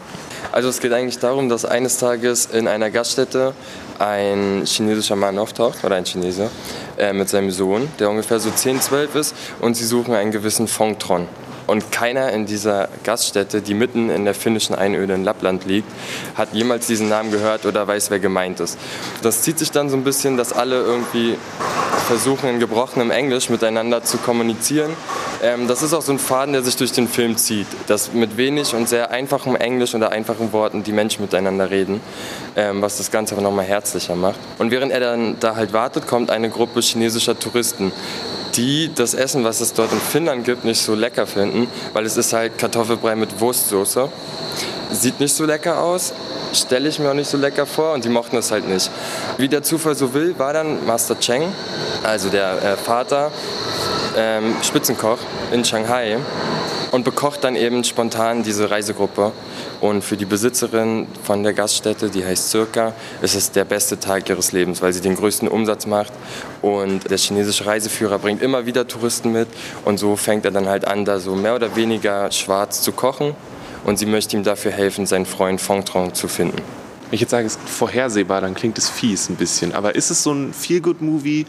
Also es geht eigentlich darum, dass eines Tages in einer Gaststätte ein chinesischer Mann auftaucht, oder ein Chinese, äh, mit seinem Sohn, der ungefähr so 10, 12 ist, und sie suchen einen gewissen Fongtron. Und keiner in dieser Gaststätte, die mitten in der finnischen Einöde in Lappland liegt, hat jemals diesen Namen gehört oder weiß, wer gemeint ist. Das zieht sich dann so ein bisschen, dass alle irgendwie versuchen, in gebrochenem Englisch miteinander zu kommunizieren. Ähm, das ist auch so ein Faden, der sich durch den Film zieht, dass mit wenig und sehr einfachem Englisch oder einfachen Worten die Menschen miteinander reden, ähm, was das Ganze aber nochmal herzlicher macht. Und während er dann da halt wartet, kommt eine Gruppe chinesischer Touristen, die das Essen, was es dort in Finnland gibt, nicht so lecker finden, weil es ist halt Kartoffelbrei mit Wurstsoße. Sieht nicht so lecker aus, stelle ich mir auch nicht so lecker vor und die mochten es halt nicht. Wie der Zufall so will, war dann Master Cheng, also der äh, Vater, ähm, Spitzenkoch in Shanghai und bekocht dann eben spontan diese Reisegruppe. Und für die Besitzerin von der Gaststätte, die heißt Circa, ist es der beste Tag ihres Lebens, weil sie den größten Umsatz macht. Und der chinesische Reiseführer bringt immer wieder Touristen mit. Und so fängt er dann halt an, da so mehr oder weniger schwarz zu kochen. Und sie möchte ihm dafür helfen, seinen Freund Fong Trong zu finden. Wenn ich jetzt sage, es ist vorhersehbar, dann klingt es fies ein bisschen. Aber ist es so ein Feel-Good-Movie,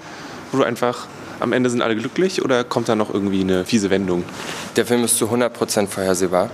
wo du einfach am Ende sind alle glücklich oder kommt da noch irgendwie eine fiese Wendung? Der Film ist zu 100% vorhersehbar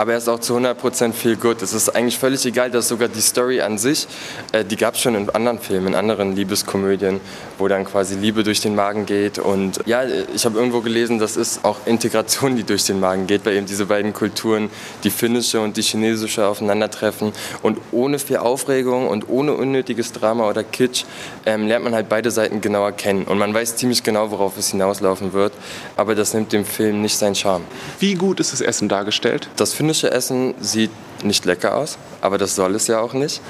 aber er ist auch zu 100% viel gut. Es ist eigentlich völlig egal, dass sogar die Story an sich, äh, die gab es schon in anderen Filmen, in anderen Liebeskomödien, wo dann quasi Liebe durch den Magen geht. Und ja, ich habe irgendwo gelesen, das ist auch Integration, die durch den Magen geht, weil eben diese beiden Kulturen, die finnische und die chinesische, aufeinandertreffen. Und ohne viel Aufregung und ohne unnötiges Drama oder Kitsch ähm, lernt man halt beide Seiten genauer kennen. Und man weiß ziemlich genau, worauf es hinauslaufen wird. Aber das nimmt dem Film nicht seinen Charme. Wie gut ist das Essen dargestellt? Das finde finnische Essen sieht nicht lecker aus, aber das soll es ja auch nicht.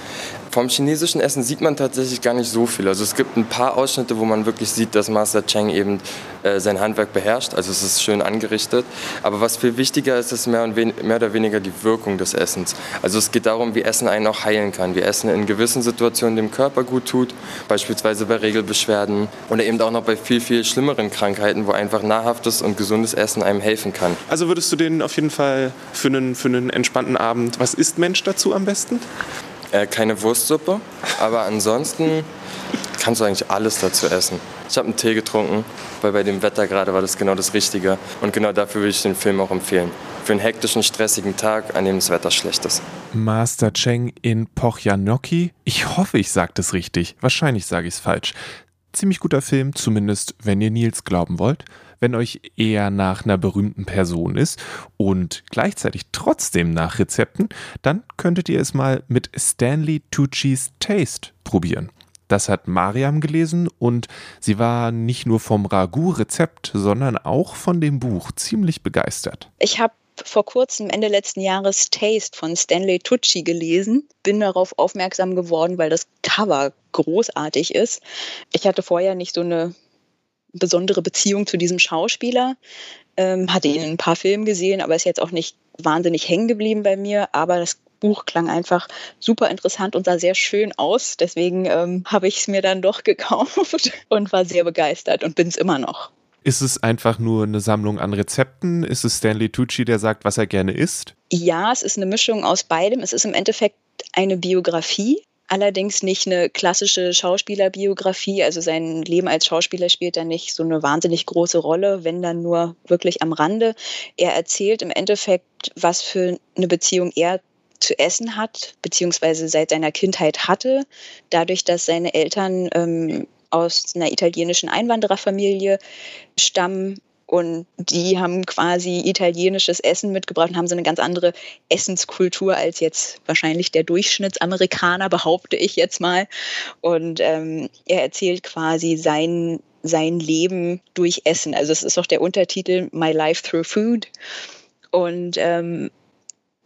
Vom chinesischen Essen sieht man tatsächlich gar nicht so viel. Also es gibt ein paar Ausschnitte, wo man wirklich sieht, dass Master Cheng eben äh, sein Handwerk beherrscht. Also es ist schön angerichtet. Aber was viel wichtiger ist, ist mehr, und mehr oder weniger die Wirkung des Essens. Also es geht darum, wie Essen einen auch heilen kann. Wie Essen in gewissen Situationen dem Körper gut tut, beispielsweise bei Regelbeschwerden oder eben auch noch bei viel, viel schlimmeren Krankheiten, wo einfach nahrhaftes und gesundes Essen einem helfen kann. Also würdest du den auf jeden Fall für einen, für einen entspannten Abend, was isst Mensch dazu am besten? Äh, keine Wurstsuppe, aber ansonsten kannst du eigentlich alles dazu essen. Ich habe einen Tee getrunken, weil bei dem Wetter gerade war das genau das Richtige. Und genau dafür würde ich den Film auch empfehlen. Für einen hektischen, stressigen Tag, an dem das Wetter schlecht ist. Master Cheng in Pochjanocki. Ich hoffe, ich sage das richtig. Wahrscheinlich sage ich es falsch. Ziemlich guter Film, zumindest wenn ihr Nils glauben wollt wenn euch eher nach einer berühmten Person ist und gleichzeitig trotzdem nach Rezepten, dann könntet ihr es mal mit Stanley Tucci's Taste probieren. Das hat Mariam gelesen und sie war nicht nur vom Ragout-Rezept, sondern auch von dem Buch ziemlich begeistert. Ich habe vor kurzem, Ende letzten Jahres, Taste von Stanley Tucci gelesen. Bin darauf aufmerksam geworden, weil das Cover großartig ist. Ich hatte vorher nicht so eine besondere Beziehung zu diesem Schauspieler. Ähm, hatte ihn in ein paar Filmen gesehen, aber ist jetzt auch nicht wahnsinnig hängen geblieben bei mir. Aber das Buch klang einfach super interessant und sah sehr schön aus. Deswegen ähm, habe ich es mir dann doch gekauft und war sehr begeistert und bin es immer noch. Ist es einfach nur eine Sammlung an Rezepten? Ist es Stanley Tucci, der sagt, was er gerne isst? Ja, es ist eine Mischung aus beidem. Es ist im Endeffekt eine Biografie allerdings nicht eine klassische Schauspielerbiografie. Also sein Leben als Schauspieler spielt da nicht so eine wahnsinnig große Rolle, wenn dann nur wirklich am Rande. Er erzählt im Endeffekt, was für eine Beziehung er zu essen hat, beziehungsweise seit seiner Kindheit hatte, dadurch, dass seine Eltern ähm, aus einer italienischen Einwandererfamilie stammen Und die haben quasi italienisches Essen mitgebracht und haben so eine ganz andere Essenskultur als jetzt wahrscheinlich der Durchschnittsamerikaner, behaupte ich jetzt mal. Und ähm, er erzählt quasi sein, sein Leben durch Essen. Also es ist auch der Untertitel My Life Through Food. Und ähm,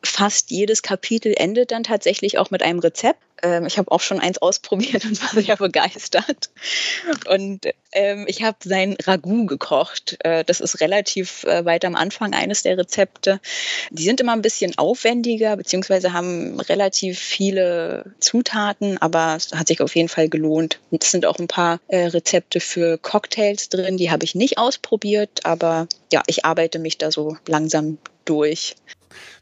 fast jedes Kapitel endet dann tatsächlich auch mit einem Rezept. Ähm, ich habe auch schon eins ausprobiert und war sehr begeistert. Und ähm, ich habe sein Ragout gekocht. Äh, das ist relativ äh, weit am Anfang eines der Rezepte. Die sind immer ein bisschen aufwendiger, beziehungsweise haben relativ viele Zutaten, aber es hat sich auf jeden Fall gelohnt. Es sind auch ein paar äh, Rezepte für Cocktails drin, die habe ich nicht ausprobiert, aber ja, ich arbeite mich da so langsam durch.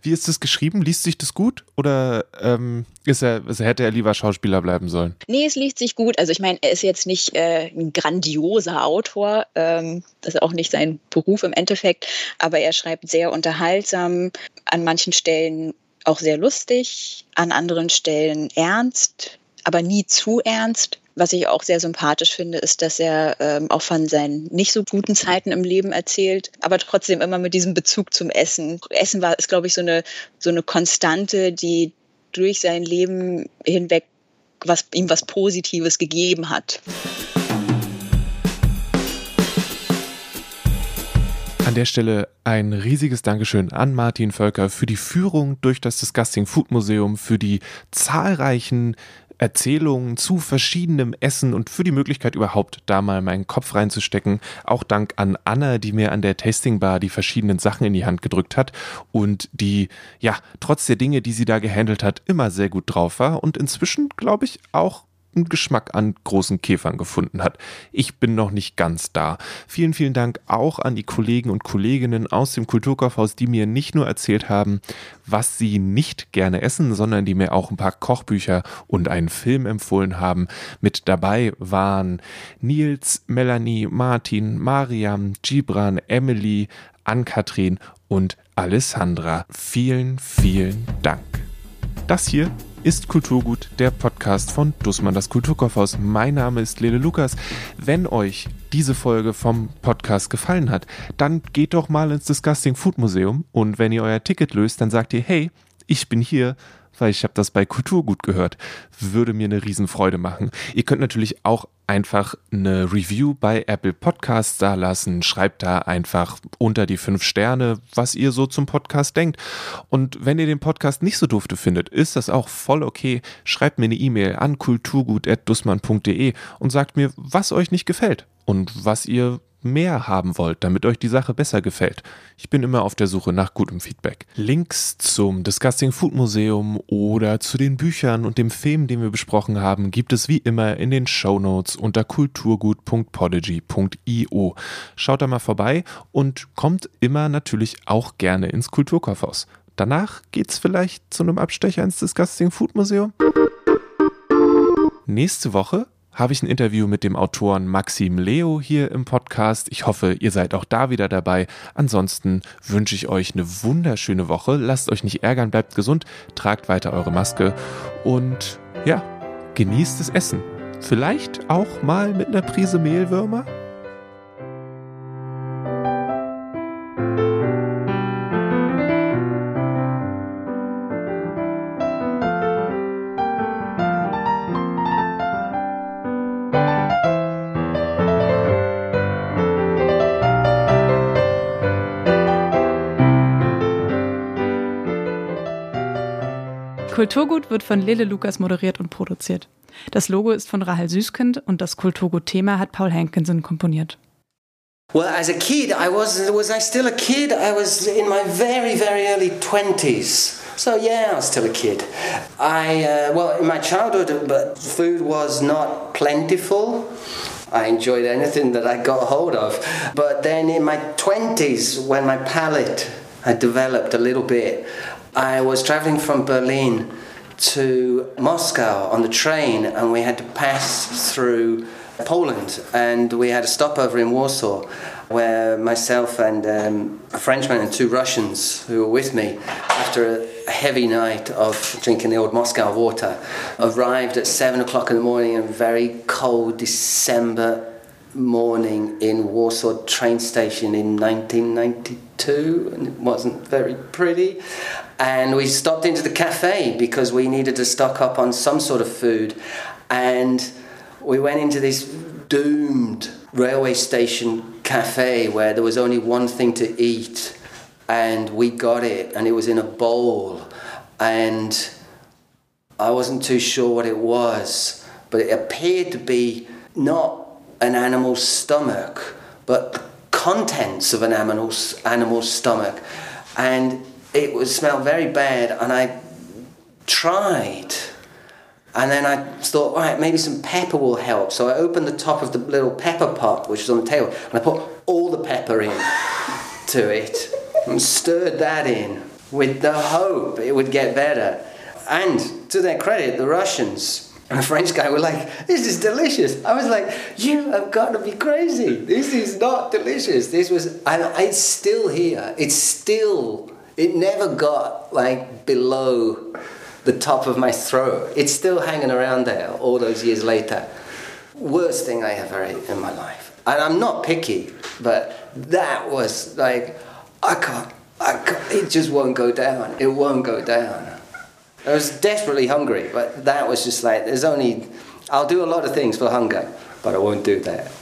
Wie ist das geschrieben? Liest sich das gut? Oder ähm, ist er, also hätte er lieber Schauspieler bleiben sollen? Nee, es liest sich gut. Also ich meine, er ist jetzt nicht äh, ein grandioser Autor. Ähm, das ist auch nicht sein Beruf im Endeffekt. Aber er schreibt sehr unterhaltsam, an manchen Stellen auch sehr lustig, an anderen Stellen ernst, aber nie zu ernst. Was ich auch sehr sympathisch finde, ist, dass er ähm, auch von seinen nicht so guten Zeiten im Leben erzählt, aber trotzdem immer mit diesem Bezug zum Essen. Essen war, ist, glaube ich, so eine, so eine Konstante, die durch sein Leben hinweg was, ihm was Positives gegeben hat. An der Stelle ein riesiges Dankeschön an Martin Völker für die Führung durch das Disgusting Food Museum, für die zahlreichen Erzählungen zu verschiedenem Essen und für die Möglichkeit überhaupt da mal meinen Kopf reinzustecken. Auch Dank an Anna, die mir an der Tasting Bar die verschiedenen Sachen in die Hand gedrückt hat und die, ja, trotz der Dinge, die sie da gehandelt hat, immer sehr gut drauf war und inzwischen, glaube ich, auch einen Geschmack an großen Käfern gefunden hat. Ich bin noch nicht ganz da. Vielen, vielen Dank auch an die Kollegen und Kolleginnen aus dem Kulturkaufhaus, die mir nicht nur erzählt haben, was sie nicht gerne essen, sondern die mir auch ein paar Kochbücher und einen Film empfohlen haben. Mit dabei waren Nils, Melanie, Martin, Mariam, Gibran, Emily, Ann-Kathrin und Alessandra. Vielen, vielen Dank. Das hier ist Kulturgut, der Podcast von Dussmann, das Kulturkaufhaus. Mein Name ist Lele Lukas. Wenn euch diese Folge vom Podcast gefallen hat, dann geht doch mal ins Disgusting Food Museum und wenn ihr euer Ticket löst, dann sagt ihr, hey, ich bin hier weil ich habe das bei Kulturgut gehört. Würde mir eine Riesenfreude machen. Ihr könnt natürlich auch einfach eine Review bei Apple Podcasts da lassen. Schreibt da einfach unter die fünf Sterne, was ihr so zum Podcast denkt. Und wenn ihr den Podcast nicht so dufte findet, ist das auch voll okay. Schreibt mir eine E-Mail an kulturgut.dussmann.de und sagt mir, was euch nicht gefällt und was ihr mehr haben wollt, damit euch die Sache besser gefällt. Ich bin immer auf der Suche nach gutem Feedback. Links zum Disgusting Food Museum oder zu den Büchern und dem Film, den wir besprochen haben, gibt es wie immer in den Show Notes unter kulturgut.podigy.io. Schaut da mal vorbei und kommt immer natürlich auch gerne ins Kulturkaufhaus. Danach geht's vielleicht zu einem Abstecher ins Disgusting Food Museum. Nächste Woche habe ich ein Interview mit dem Autoren Maxim Leo hier im Podcast. Ich hoffe, ihr seid auch da wieder dabei. Ansonsten wünsche ich euch eine wunderschöne Woche. Lasst euch nicht ärgern, bleibt gesund, tragt weiter eure Maske und ja, genießt das Essen. Vielleicht auch mal mit einer Prise Mehlwürmer? Kulturgut wird von Lele Lukas moderiert und produziert. Das Logo ist von Rahel Süßkind und das Kulturgut-Thema hat Paul Hankinson komponiert. Well, as a kid, I was was I still a kid? I was in my very very early 20s. So yeah, I was still a kid. I uh, well, in my childhood, but food was not plentiful. I enjoyed anything that I got hold of. But then in my 20s, when my palate had developed a little bit, I was traveling from Berlin to Moscow on the train, and we had to pass through Poland, and we had a stopover in Warsaw where myself and um, a Frenchman and two Russians who were with me, after a heavy night of drinking the old Moscow water, arrived at seven o'clock in the morning in a very cold December morning in Warsaw train station in 1992, and it wasn't very pretty. And we stopped into the cafe because we needed to stock up on some sort of food. And we went into this doomed railway station cafe where there was only one thing to eat. And we got it, and it was in a bowl. And I wasn't too sure what it was, but it appeared to be not an animal's stomach, but the contents of an animal's, animal's stomach. And it would smell very bad, and I tried. And then I thought, right, maybe some pepper will help. So I opened the top of the little pepper pot, which was on the table, and I put all the pepper in to it and stirred that in with the hope it would get better. And to their credit, the Russians and the French guy were like, this is delicious. I was like, you have got to be crazy. This is not delicious. This was, and it's still here. It's still, it never got like below the top of my throat. It's still hanging around there all those years later. Worst thing I ever ate in my life. And I'm not picky, but that was like, I can't, I can't, it just won't go down. It won't go down. I was desperately hungry, but that was just like, there's only, I'll do a lot of things for hunger, but I won't do that.